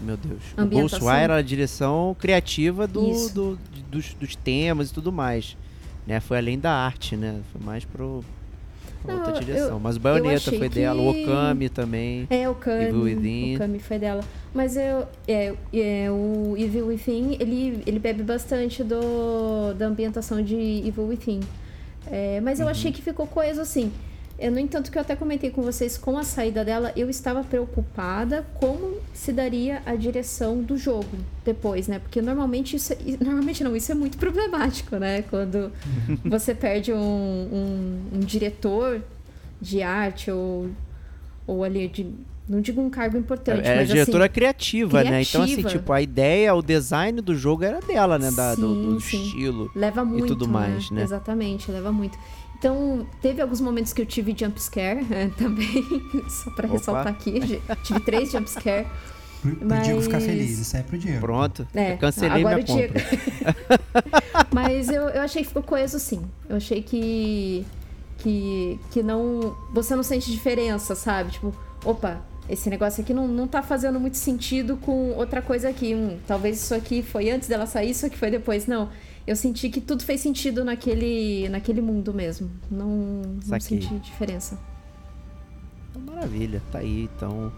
meu Deus, o. Ghostwire era a direção criativa do, do- dos, dos temas e tudo mais, né? Foi além da arte, né? Foi mais pro Não, outra eu- direção. Mas o Bayonetta achei foi dela, o que- Okami também. É, o Kami. Evil Within. O Kami foi dela. Mas eu, é, é, o Evil Within, ele, ele bebe bastante do, da ambientação de Evil Within. É, mas eu Uhum. achei que ficou coeso assim. É, no entanto, que eu até comentei com vocês, com a saída dela, eu estava preocupada como se daria a direção do jogo depois, né? Porque normalmente isso, é- normalmente não, isso é muito problemático, né? Quando você perde um, um, um diretor de arte ou, ou ali de, não digo um cargo importante, É, é a mas diretora assim, criativa, né? Então, assim, criativa. tipo, a ideia, o design do jogo era dela, né? Da, do, do Sim, sim. estilo. leva muito, tudo mais, né? Exatamente, leva muito. Então, teve alguns momentos que eu tive jump scare eh, também, só pra Opa. ressaltar aqui. Tive três jump scare. Pro, pro Mas- Diego ficar feliz, isso é pro Diego. Pronto. É, eu cancelei agora minha o Diego- compra. Mas eu, eu achei que ficou coeso sim. Eu achei que. Que, que não. Você não sente diferença, sabe? Tipo, opa, esse negócio aqui não, não tá fazendo muito sentido com outra coisa aqui. Hum, talvez isso aqui foi antes dela sair, isso aqui foi depois. Não. Eu senti que tudo fez sentido naquele, naquele mundo mesmo. Não, não senti diferença. Então, maravilha, tá aí, então.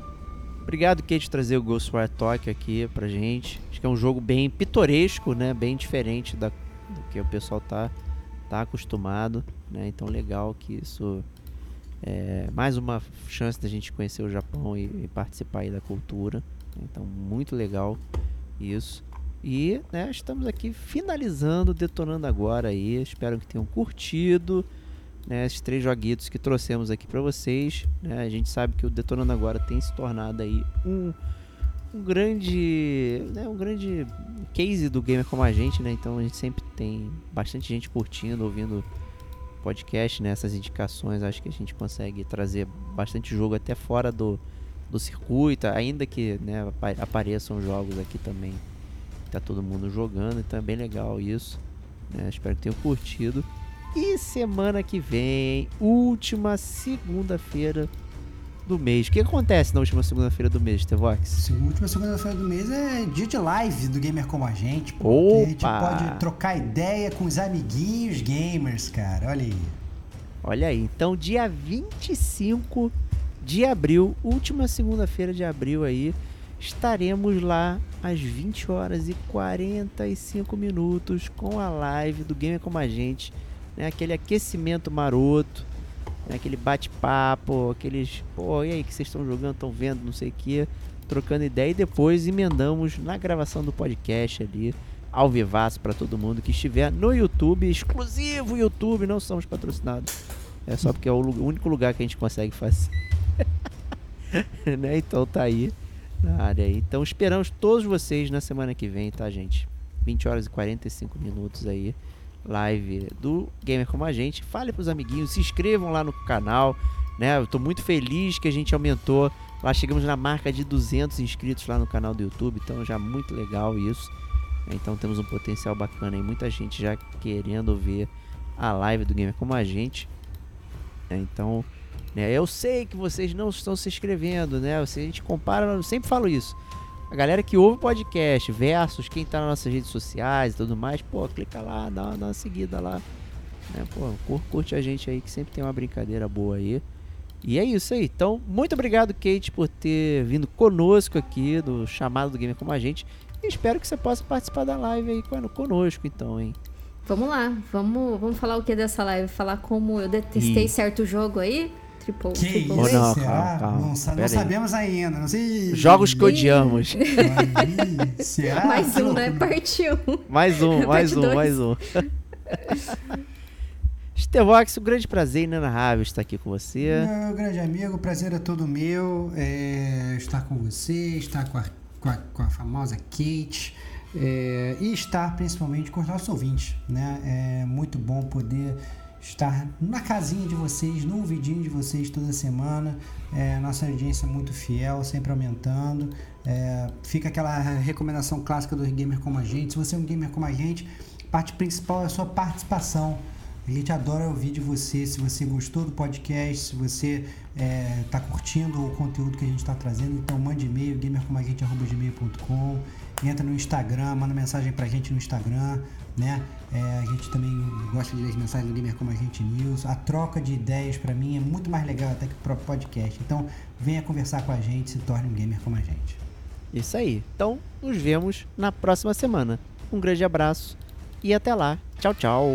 Obrigado, Kate, por trazer o Ghostwire Tokyo aqui pra gente. Acho que é um jogo bem pitoresco, né? Bem diferente da, do que o pessoal tá, tá acostumado, né? Então, legal que isso é mais uma chance da gente conhecer o Japão e, e participar aí da cultura. Então, muito legal isso. E, né, estamos aqui finalizando, detonando agora aí. Espero que tenham curtido né, esses três joguitos que trouxemos aqui para vocês. né? A gente sabe que o Detonando Agora tem se tornado aí um, um grande, né, um grande case do gamer como a gente, né? Então a gente sempre tem bastante gente curtindo, ouvindo podcast, né? Essas indicações, acho que a gente consegue trazer bastante jogo até fora do, do circuito, ainda que né, apa- apareçam jogos aqui também. Tá todo mundo jogando, então é bem legal isso. né? Espero que tenham curtido. E semana que vem, última segunda-feira do mês. O que acontece na última segunda-feira do mês, Tevox? Última segunda-feira do mês é dia de live do Gamer Como a Gente. pô. A gente Opa! pode trocar ideia com os amiguinhos gamers, cara. Olha aí. Olha aí, então dia 25 de abril, última segunda-feira de abril aí, estaremos lá às 20 horas e 45 minutos com a live do Gamer Como a Gente, né? Aquele aquecimento maroto, né? aquele bate-papo, aqueles, pô, e aí que vocês estão jogando, estão vendo, não sei o que, trocando ideia e depois emendamos na gravação do podcast ali, ao vivaço para todo mundo que estiver no YouTube, exclusivo YouTube, não somos patrocinados. É só porque é o único lugar que a gente consegue fazer. né? Então tá aí na área. Então esperamos todos vocês na semana que vem, tá, gente? 20 horas e 45 minutos aí. Live do Gamer Como a Gente. Fale pros amiguinhos, se inscrevam lá no canal, né? Eu tô muito feliz que a gente aumentou. Lá chegamos na marca de 200 inscritos lá no canal do YouTube, então já muito legal isso. Então temos um potencial bacana aí, muita gente já querendo ver a live do Gamer Como a Gente. Então, né, eu sei que vocês não estão se inscrevendo, né? Se a gente compara, eu sempre falo isso. A galera que ouve o podcast versus quem tá nas nossas redes sociais e tudo mais, pô, clica lá, dá uma, dá uma seguida lá. Né? Pô, cur- curte a gente aí que sempre tem uma brincadeira boa aí. E é isso aí. Então, muito obrigado, Kate, por ter vindo conosco aqui do chamado do Gamer Como a Gente. E espero que você possa participar da live aí con- conosco, então, hein? Vamos lá, vamos, vamos falar o que dessa live? Falar como eu detestei Ih. certo jogo aí? Triple, Que triple isso? Não, Será? calma, calma. Não, sa- não Pera aí. sabemos ainda. Não sei. Jogos que odiamos. Será? Mais um, né? Parte 1. Mais um, mais um, mais um. Stevox, um grande prazer inenarrável estar aqui com você. Meu grande amigo, o prazer é todo meu é, estar com você, estar com a, com a, com a famosa Kate é, e estar principalmente com os nossos ouvintes. Né? É muito bom poder estar na casinha de vocês, no vidinho de vocês toda semana. É, nossa audiência é muito fiel, sempre aumentando. É, fica aquela recomendação clássica do gamer como a gente. Se você é um gamer como a gente, a parte principal é a sua participação. A gente adora ouvir de você, se você gostou do podcast, se você está curtindo o conteúdo que a gente está trazendo, então mande e-mail, gamercomagente.gmail.com entra no Instagram, manda mensagem pra gente no Instagram, né? É, a gente também gosta de ler as mensagens do Gamer Como a Gente News. A troca de ideias pra mim é muito mais legal até que o próprio podcast. Então venha conversar com a gente, se torne um gamer como a gente. Isso aí. Então, nos vemos na próxima semana. Um grande abraço e até lá. Tchau, tchau.